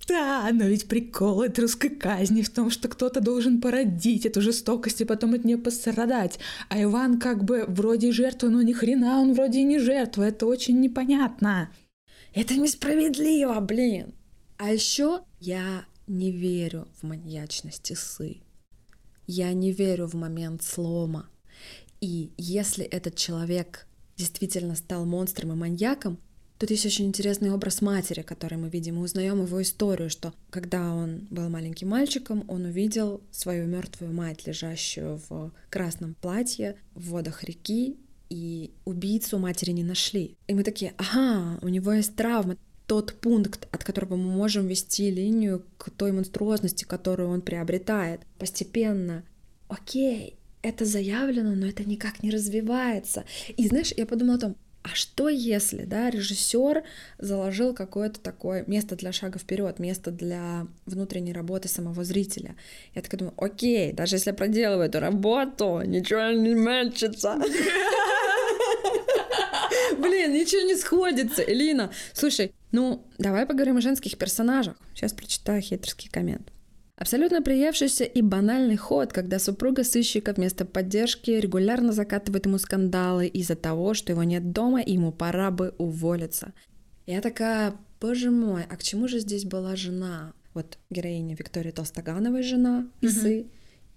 да, но ведь прикол этой русской казни в том, что кто-то должен породить эту жестокость и потом от нее пострадать. А Иван как бы вроде жертва, но ни хрена он вроде и не жертва. Это очень непонятно. Это несправедливо, блин. А еще я не верю в маньячность Исы. Я не верю в момент слома. И если этот человек действительно стал монстром и маньяком, Тут есть очень интересный образ матери, который мы видим. Мы узнаем его историю, что когда он был маленьким мальчиком, он увидел свою мертвую мать, лежащую в красном платье в водах реки, и убийцу матери не нашли. И мы такие, ага, у него есть травма, тот пункт, от которого мы можем вести линию к той монструозности, которую он приобретает. Постепенно, окей, это заявлено, но это никак не развивается. И знаешь, я подумала о том, а что если, да, режиссер заложил какое-то такое место для шага вперед, место для внутренней работы самого зрителя? Я так думаю, окей, даже если я проделываю эту работу, ничего не мячится. Блин, ничего не сходится. Элина, слушай, ну, давай поговорим о женских персонажах. Сейчас прочитаю хитрский коммент. Абсолютно приевшийся и банальный ход, когда супруга сыщика вместо поддержки регулярно закатывает ему скандалы из-за того, что его нет дома и ему пора бы уволиться. Я такая, боже мой, а к чему же здесь была жена? Вот героиня Виктории Толстогановой жена Исы mm-hmm.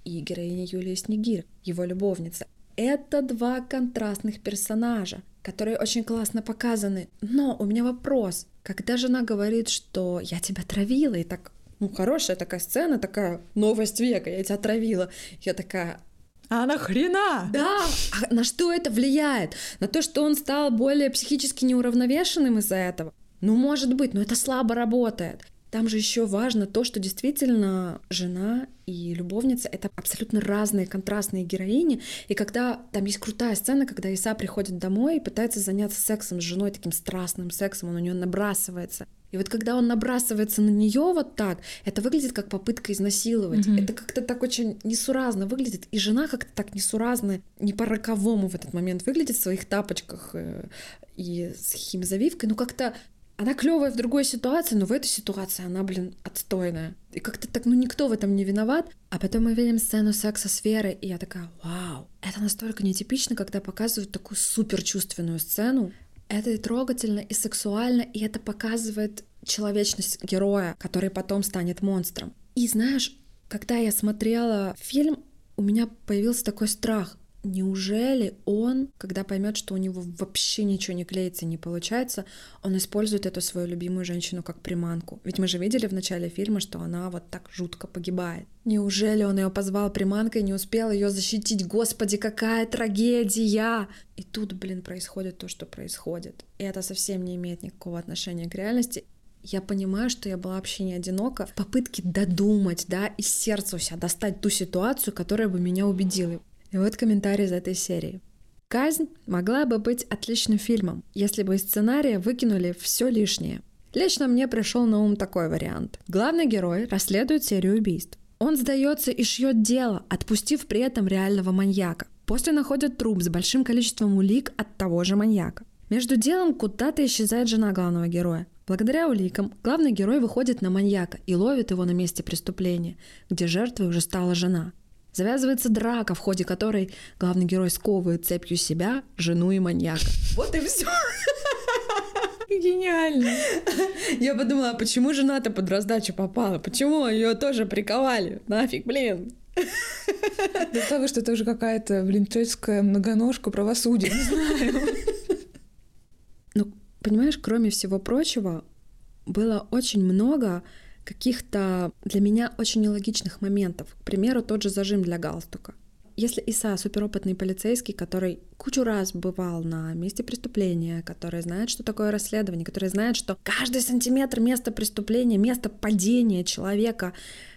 и героиня Юлия Снегир, его любовница. Это два контрастных персонажа, которые очень классно показаны. Но у меня вопрос. Когда жена говорит, что я тебя травила, и так ну, хорошая такая сцена, такая новость века, я тебя отравила. Я такая, а нахрена? Да, а на что это влияет? На то, что он стал более психически неуравновешенным из-за этого? Ну, может быть, но это слабо работает. Там же еще важно то, что действительно жена и любовница — это абсолютно разные контрастные героини. И когда там есть крутая сцена, когда Иса приходит домой и пытается заняться сексом с женой, таким страстным сексом, он у нее набрасывается. И вот когда он набрасывается на нее вот так, это выглядит как попытка изнасиловать. Mm-hmm. Это как-то так очень несуразно выглядит. И жена как-то так несуразно, не по-роковому в этот момент выглядит в своих тапочках э, и с химзавивкой. Ну как-то она клевая в другой ситуации, но в этой ситуации она, блин, отстойная. И как-то так, ну никто в этом не виноват. А потом мы видим сцену секса с Верой, и я такая, вау, это настолько нетипично, когда показывают такую суперчувственную сцену. Это и трогательно, и сексуально, и это показывает человечность героя, который потом станет монстром. И знаешь, когда я смотрела фильм, у меня появился такой страх. Неужели он, когда поймет, что у него вообще ничего не клеится, не получается, он использует эту свою любимую женщину как приманку? Ведь мы же видели в начале фильма, что она вот так жутко погибает. Неужели он ее позвал приманкой и не успел ее защитить? Господи, какая трагедия! И тут, блин, происходит то, что происходит. И это совсем не имеет никакого отношения к реальности я понимаю, что я была вообще не одинока в попытке додумать, да, из сердца у себя достать ту ситуацию, которая бы меня убедила. И вот комментарий из этой серии. Казнь могла бы быть отличным фильмом, если бы из сценария выкинули все лишнее. Лично мне пришел на ум такой вариант. Главный герой расследует серию убийств. Он сдается и шьет дело, отпустив при этом реального маньяка. После находят труп с большим количеством улик от того же маньяка. Между делом куда-то исчезает жена главного героя. Благодаря уликам главный герой выходит на маньяка и ловит его на месте преступления, где жертвой уже стала жена. Завязывается драка, в ходе которой главный герой сковывает цепью себя, жену и маньяка. Вот и все. Гениально. Я подумала, а почему жена-то под раздачу попала? Почему ее тоже приковали? Нафиг, блин. До того, что это уже какая-то, блин, чешская многоножка правосудия, не знаю. Ну, понимаешь, кроме всего прочего, было очень много каких-то для меня очень нелогичных моментов. К примеру, тот же зажим для галстука. Если Иса суперопытный полицейский, который кучу раз бывал на месте преступления, который знает, что такое расследование, который знает, что каждый сантиметр места преступления, место падения человека,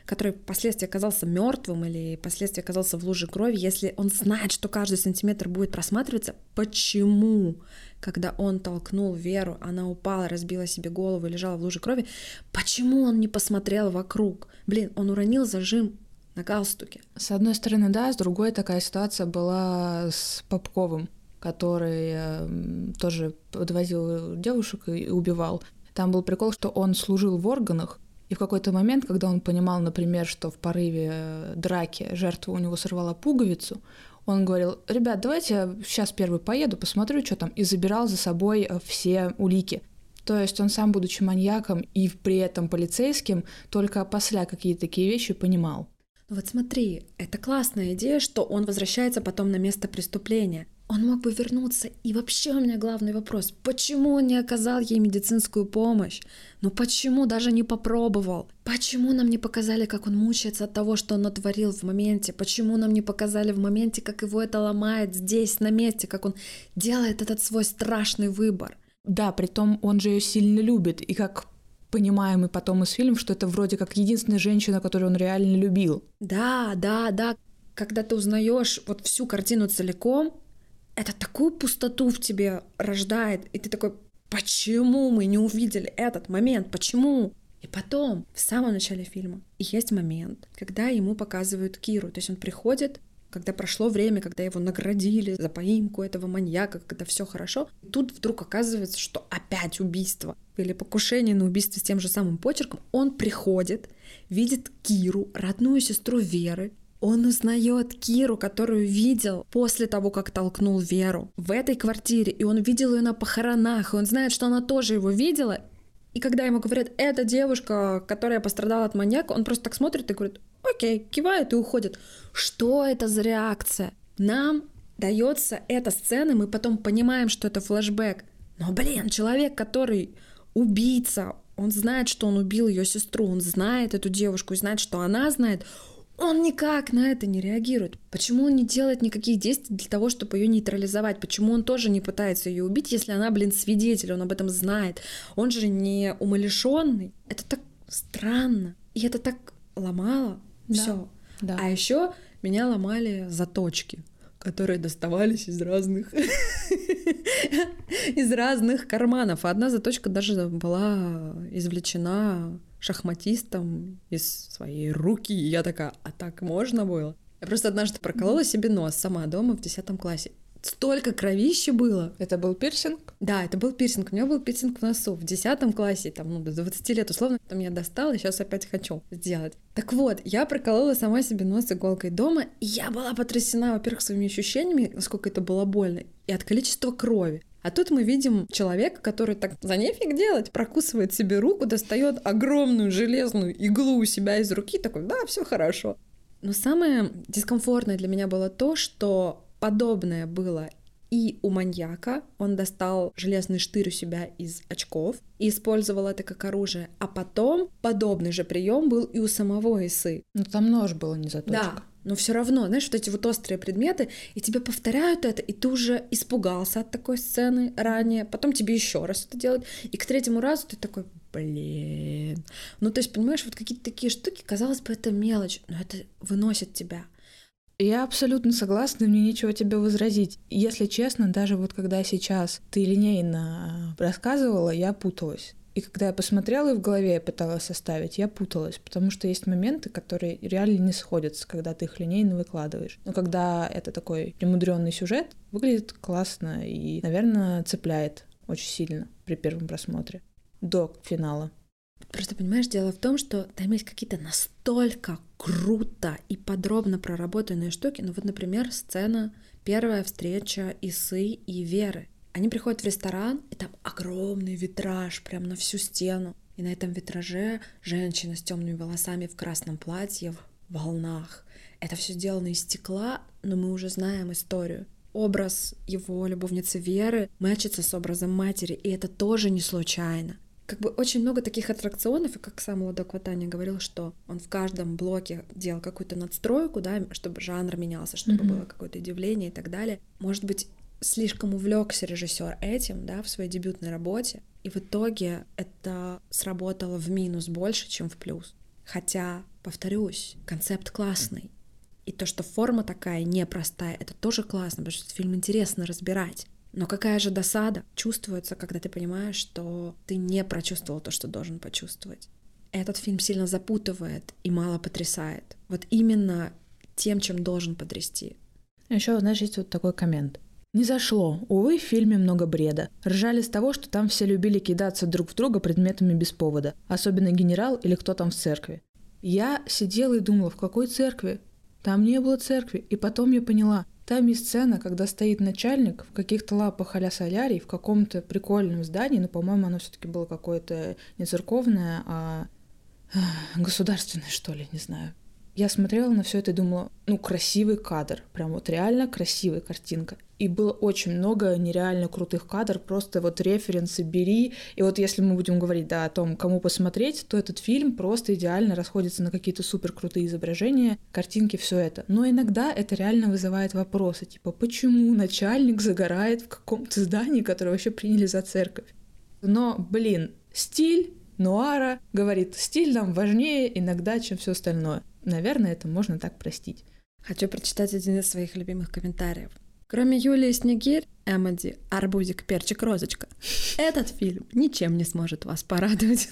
который впоследствии оказался мертвым или впоследствии оказался в луже крови, если он знает, что каждый сантиметр будет просматриваться, почему когда он толкнул Веру, она упала, разбила себе голову и лежала в луже крови, почему он не посмотрел вокруг? Блин, он уронил зажим на галстуке. С одной стороны, да, с другой такая ситуация была с Попковым, который э, тоже подвозил девушек и убивал. Там был прикол, что он служил в органах, и в какой-то момент, когда он понимал, например, что в порыве э, драки жертва у него сорвала пуговицу, он говорил, ребят, давайте я сейчас первый поеду, посмотрю, что там, и забирал за собой э, все улики. То есть он сам, будучи маньяком и при этом полицейским, только после какие-то такие вещи понимал. Вот смотри, это классная идея, что он возвращается потом на место преступления. Он мог бы вернуться. И вообще у меня главный вопрос, почему он не оказал ей медицинскую помощь? Ну почему даже не попробовал? Почему нам не показали, как он мучается от того, что он натворил в моменте? Почему нам не показали в моменте, как его это ломает здесь, на месте, как он делает этот свой страшный выбор? Да, при том он же ее сильно любит, и как понимаем и потом из фильмов, что это вроде как единственная женщина, которую он реально любил. Да, да, да. Когда ты узнаешь вот всю картину целиком, это такую пустоту в тебе рождает, и ты такой, почему мы не увидели этот момент, почему? И потом, в самом начале фильма, есть момент, когда ему показывают Киру, то есть он приходит, когда прошло время, когда его наградили за поимку этого маньяка, когда все хорошо, тут вдруг оказывается, что опять убийство или покушение на убийство с тем же самым почерком, он приходит, видит Киру, родную сестру Веры, он узнает Киру, которую видел после того, как толкнул Веру в этой квартире, и он видел ее на похоронах, и он знает, что она тоже его видела. И когда ему говорят, это девушка, которая пострадала от маньяка, он просто так смотрит и говорит, окей, кивает и уходит. Что это за реакция? Нам дается эта сцена, мы потом понимаем, что это флэшбэк. Но, блин, человек, который убийца, он знает, что он убил ее сестру, он знает эту девушку и знает, что она знает, он никак на это не реагирует. Почему он не делает никаких действий для того, чтобы ее нейтрализовать? Почему он тоже не пытается ее убить, если она, блин, свидетель, он об этом знает? Он же не умалишенный. Это так странно. И это так ломало да. все. Да. А еще меня ломали заточки которые доставались из разных из разных карманов. Одна заточка даже была извлечена шахматистом из своей руки. И я такая, а так можно было? Я просто однажды проколола себе нос сама дома в 10 классе. Столько кровища было. Это был пирсинг? Да, это был пирсинг. У меня был пирсинг в носу в 10 классе, там, ну, до 20 лет условно. Там я достала, и сейчас опять хочу сделать. Так вот, я проколола сама себе нос иголкой дома, и я была потрясена, во-первых, своими ощущениями, насколько это было больно, и от количества крови. А тут мы видим человека, который так за нефиг делать, прокусывает себе руку, достает огромную железную иглу у себя из руки, такой, да, все хорошо. Но самое дискомфортное для меня было то, что подобное было и у маньяка он достал железный штырь у себя из очков и использовал это как оружие. А потом подобный же прием был и у самого Исы. Ну там нож был, не заточка. Да, но все равно, знаешь, вот эти вот острые предметы, и тебе повторяют это, и ты уже испугался от такой сцены ранее, потом тебе еще раз это делают, и к третьему разу ты такой, блин. Ну, то есть, понимаешь, вот какие-то такие штуки, казалось бы, это мелочь, но это выносит тебя. Я абсолютно согласна, мне нечего тебе возразить. Если честно, даже вот когда сейчас ты линейно рассказывала, я путалась. И когда я посмотрела и в голове я пыталась составить, я путалась, потому что есть моменты, которые реально не сходятся, когда ты их линейно выкладываешь. Но когда это такой премудренный сюжет, выглядит классно и, наверное, цепляет очень сильно при первом просмотре до финала. Просто понимаешь, дело в том, что там есть какие-то настолько круто и подробно проработанные штуки. Ну вот, например, сцена первая встреча Исы и Веры. Они приходят в ресторан, и там огромный витраж прям на всю стену. И на этом витраже женщина с темными волосами в красном платье в волнах. Это все сделано из стекла, но мы уже знаем историю. Образ его любовницы Веры мэчится с образом матери, и это тоже не случайно как бы очень много таких аттракционов, и как сам Ладок Ватани говорил, что он в каждом блоке делал какую-то надстройку, да, чтобы жанр менялся, чтобы mm-hmm. было какое-то удивление и так далее. Может быть, слишком увлекся режиссер этим, да, в своей дебютной работе, и в итоге это сработало в минус больше, чем в плюс. Хотя, повторюсь, концепт классный. И то, что форма такая непростая, это тоже классно, потому что фильм интересно разбирать. Но какая же досада чувствуется, когда ты понимаешь, что ты не прочувствовал то, что должен почувствовать. Этот фильм сильно запутывает и мало потрясает. Вот именно тем, чем должен потрясти. Еще, знаешь, есть вот такой коммент. Не зашло. Увы, в фильме много бреда. Ржали с того, что там все любили кидаться друг в друга предметами без повода. Особенно генерал или кто там в церкви. Я сидела и думала, в какой церкви? Там не было церкви. И потом я поняла, там есть сцена, когда стоит начальник в каких-то лапах а солярий в каком-то прикольном здании, но, по-моему, оно все-таки было какое-то не церковное, а государственное, что ли, не знаю. Я смотрела на все это и думала, ну, красивый кадр, прям вот реально красивая картинка. И было очень много нереально крутых кадров, просто вот референсы бери. И вот если мы будем говорить, да, о том, кому посмотреть, то этот фильм просто идеально расходится на какие-то супер крутые изображения, картинки, все это. Но иногда это реально вызывает вопросы, типа, почему начальник загорает в каком-то здании, которое вообще приняли за церковь? Но, блин, стиль нуара говорит, стиль нам важнее иногда, чем все остальное. Наверное, это можно так простить. Хочу прочитать один из своих любимых комментариев. Кроме Юлии Снегирь, Эмоди, Арбузик, Перчик, Розочка, этот фильм ничем не сможет вас порадовать.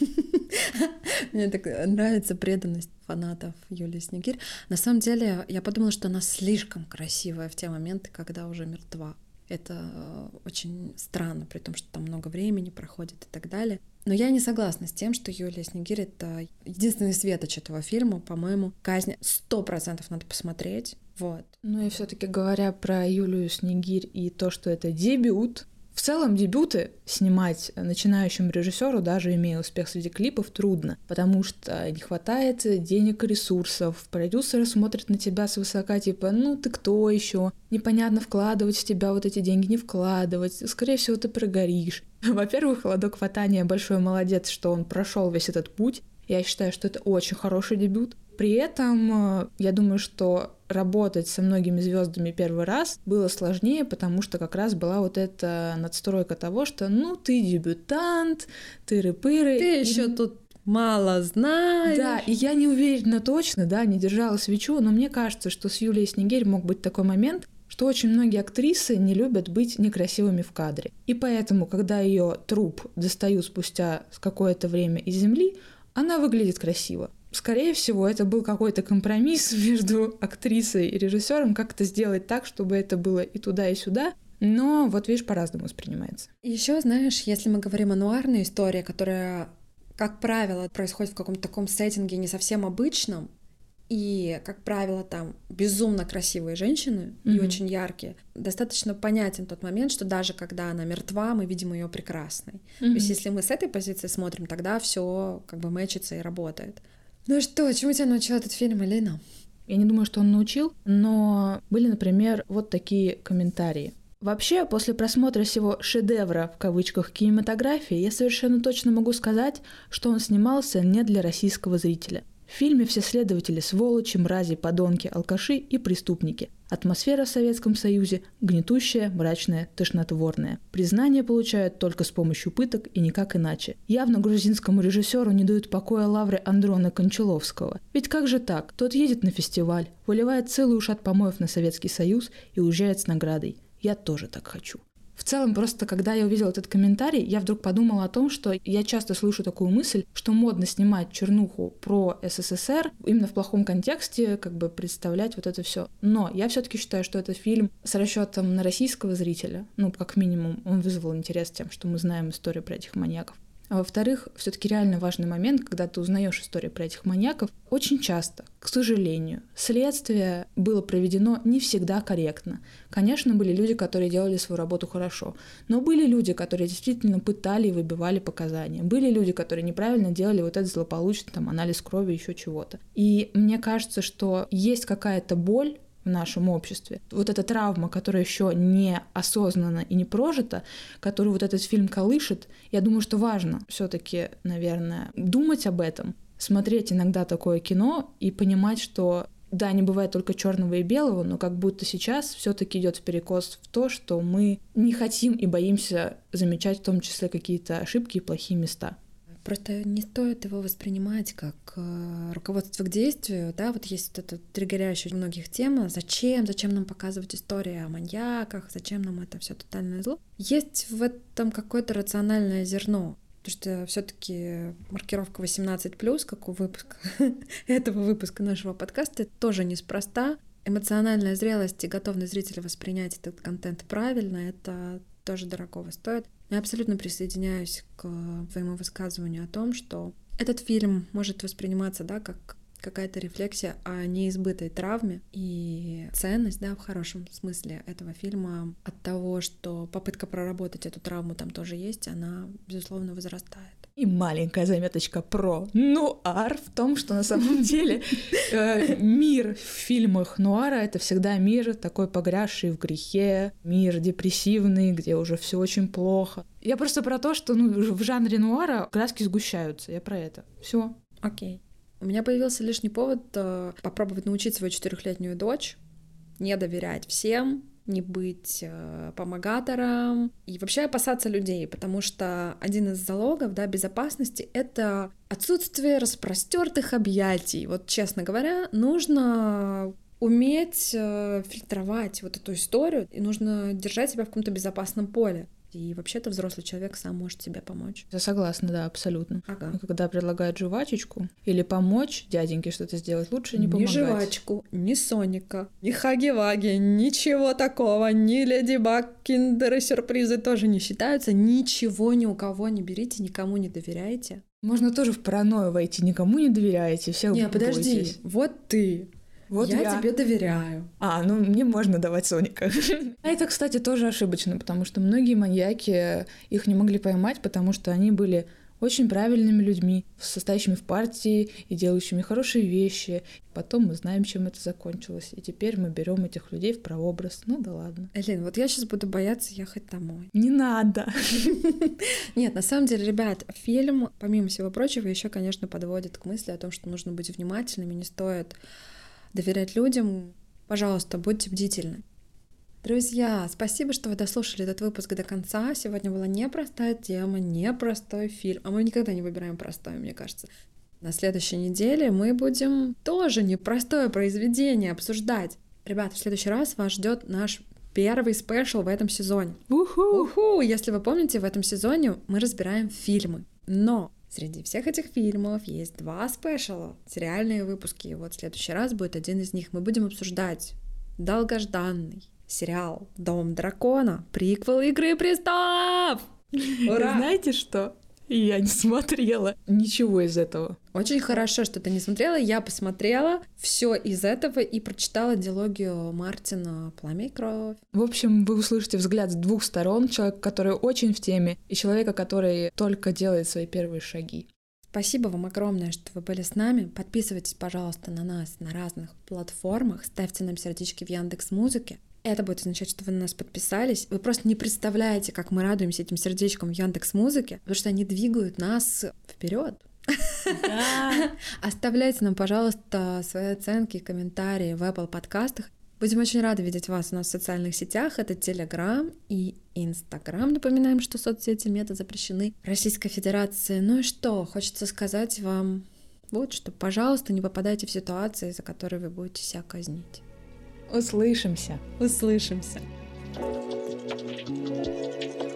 Мне так нравится преданность фанатов Юлии Снегирь. На самом деле, я подумала, что она слишком красивая в те моменты, когда уже мертва. Это э, очень странно, при том, что там много времени проходит и так далее. Но я не согласна с тем, что Юлия Снегирь — это единственный светоч этого фильма. По-моему, казнь сто процентов надо посмотреть. Вот. Ну и все таки говоря про Юлию Снегирь и то, что это дебют, в целом дебюты снимать начинающему режиссеру, даже имея успех среди клипов, трудно, потому что не хватает денег и ресурсов. Продюсеры смотрят на тебя свысока, типа, ну ты кто еще? Непонятно вкладывать в тебя вот эти деньги, не вкладывать. Скорее всего, ты прогоришь. Во-первых, Ладок Хватания большой молодец, что он прошел весь этот путь. Я считаю, что это очень хороший дебют. При этом, э, я думаю, что работать со многими звездами первый раз было сложнее, потому что как раз была вот эта надстройка того, что ну ты дебютант, ты рыпыры. Ты еще тут мало знаешь. Да, и я не уверена точно, да, не держала свечу, но мне кажется, что с Юлией Снегирь мог быть такой момент, что очень многие актрисы не любят быть некрасивыми в кадре. И поэтому, когда ее труп достают спустя какое-то время из земли, она выглядит красиво. Скорее всего, это был какой-то компромисс между актрисой и режиссером, как это сделать так, чтобы это было и туда, и сюда. Но вот видишь, по-разному воспринимается. Еще, знаешь, если мы говорим о нуарной истории, которая, как правило, происходит в каком-то таком сеттинге не совсем обычном, и, как правило, там безумно красивые женщины mm-hmm. и очень яркие. Достаточно понятен тот момент, что даже когда она мертва, мы видим ее прекрасной. Mm-hmm. То есть, если мы с этой позиции смотрим, тогда все как бы мэчится и работает. Ну что, чему тебя научил этот фильм, Алина? Я не думаю, что он научил, но были, например, вот такие комментарии. Вообще, после просмотра всего «шедевра» в кавычках кинематографии, я совершенно точно могу сказать, что он снимался не для российского зрителя. В фильме все следователи – сволочи, мрази, подонки, алкаши и преступники. Атмосфера в Советском Союзе гнетущая, мрачная, тошнотворная. Признание получают только с помощью пыток и никак иначе. Явно грузинскому режиссеру не дают покоя лавры Андрона Кончаловского. Ведь как же так? Тот едет на фестиваль, выливает целый ушат помоев на Советский Союз и уезжает с наградой. Я тоже так хочу. В целом, просто когда я увидела этот комментарий, я вдруг подумала о том, что я часто слышу такую мысль, что модно снимать чернуху про СССР именно в плохом контексте, как бы представлять вот это все. Но я все-таки считаю, что это фильм с расчетом на российского зрителя. Ну, как минимум, он вызвал интерес тем, что мы знаем историю про этих маньяков. А во-вторых, все-таки реально важный момент, когда ты узнаешь историю про этих маньяков, очень часто, к сожалению, следствие было проведено не всегда корректно. Конечно, были люди, которые делали свою работу хорошо, но были люди, которые действительно пытали и выбивали показания. Были люди, которые неправильно делали вот этот злополучный там, анализ крови, еще чего-то. И мне кажется, что есть какая-то боль в нашем обществе. Вот эта травма, которая еще не осознана и не прожита, которую вот этот фильм колышет, я думаю, что важно все-таки, наверное, думать об этом, смотреть иногда такое кино и понимать, что да, не бывает только черного и белого, но как будто сейчас все-таки идет перекос в то, что мы не хотим и боимся замечать в том числе какие-то ошибки и плохие места. Просто не стоит его воспринимать как э, руководство к действию, да, вот есть вот эта триггерящая многих тема, зачем, зачем нам показывать истории о маньяках, зачем нам это все тотальное зло. Есть в этом какое-то рациональное зерно, потому что все-таки маркировка 18+, как у выпуска этого выпуска нашего подкаста, тоже неспроста. Эмоциональная зрелость и готовность зрителя воспринять этот контент правильно, это тоже дорогого стоит. Я абсолютно присоединяюсь к твоему высказыванию о том, что этот фильм может восприниматься, да, как какая-то рефлексия о неизбытой травме и ценность, да, в хорошем смысле этого фильма от того, что попытка проработать эту травму там тоже есть, она, безусловно, возрастает. И маленькая заметочка про нуар в том, что на самом деле э, мир в фильмах нуара это всегда мир такой погрязший в грехе, мир депрессивный, где уже все очень плохо. Я просто про то, что ну, в жанре нуара краски сгущаются. Я про это. Все. Окей. У меня появился лишний повод э, попробовать научить свою четырехлетнюю дочь не доверять всем, не быть э, помогатором и вообще опасаться людей, потому что один из залогов да, безопасности — это отсутствие распростертых объятий. Вот, честно говоря, нужно уметь э, фильтровать вот эту историю, и нужно держать себя в каком-то безопасном поле. И вообще-то взрослый человек сам может себе помочь. Я согласна, да, абсолютно. Ага. Когда предлагают жвачечку или помочь дяденьке что-то сделать, лучше не помогать. Ни жвачку, ни Соника, ни Хаги-Ваги, ничего такого, ни Леди Баг, киндеры, сюрпризы тоже не считаются. Ничего ни у кого не берите, никому не доверяйте. Можно тоже в паранойю войти, никому не доверяете, все Не, подожди, вот ты вот я, я тебе доверяю. А, ну мне можно давать Соника. А это, кстати, тоже ошибочно, потому что многие маньяки их не могли поймать, потому что они были очень правильными людьми, состоящими в партии и делающими хорошие вещи. Потом мы знаем, чем это закончилось. И теперь мы берем этих людей в прообраз. Ну да ладно. Элин, вот я сейчас буду бояться ехать домой. Не надо. Нет, на самом деле, ребят, фильм, помимо всего прочего, еще, конечно, подводит к мысли о том, что нужно быть внимательными, не стоит доверять людям, пожалуйста, будьте бдительны. Друзья, спасибо, что вы дослушали этот выпуск до конца. Сегодня была непростая тема, непростой фильм. А мы никогда не выбираем простой, мне кажется. На следующей неделе мы будем тоже непростое произведение обсуждать. Ребят, в следующий раз вас ждет наш первый спешл в этом сезоне. Уху! Уху! Если вы помните, в этом сезоне мы разбираем фильмы. Но Среди всех этих фильмов есть два спешала, сериальные выпуски. Вот в следующий раз будет один из них. Мы будем обсуждать долгожданный сериал «Дом дракона», приквел «Игры престолов». Ура! Знаете что? Я не смотрела ничего из этого. Очень хорошо, что ты не смотрела. Я посмотрела все из этого и прочитала диалогию Мартина «Пламя и кровь». В общем, вы услышите взгляд с двух сторон. Человека, который очень в теме, и человека, который только делает свои первые шаги. Спасибо вам огромное, что вы были с нами. Подписывайтесь, пожалуйста, на нас на разных платформах, ставьте нам сердечки в Яндекс Музыке. Это будет означать, что вы на нас подписались. Вы просто не представляете, как мы радуемся этим сердечкам в Яндекс Музыке, потому что они двигают нас вперед. Да. Оставляйте нам, пожалуйста, свои оценки и комментарии в Apple подкастах. Будем очень рады видеть вас у нас в социальных сетях. Это Telegram и Instagram. Напоминаем, что соцсети мета запрещены Российской Федерации. Ну и что, хочется сказать вам вот что, пожалуйста, не попадайте в ситуации, за которые вы будете себя казнить. Услышимся. Услышимся. thank you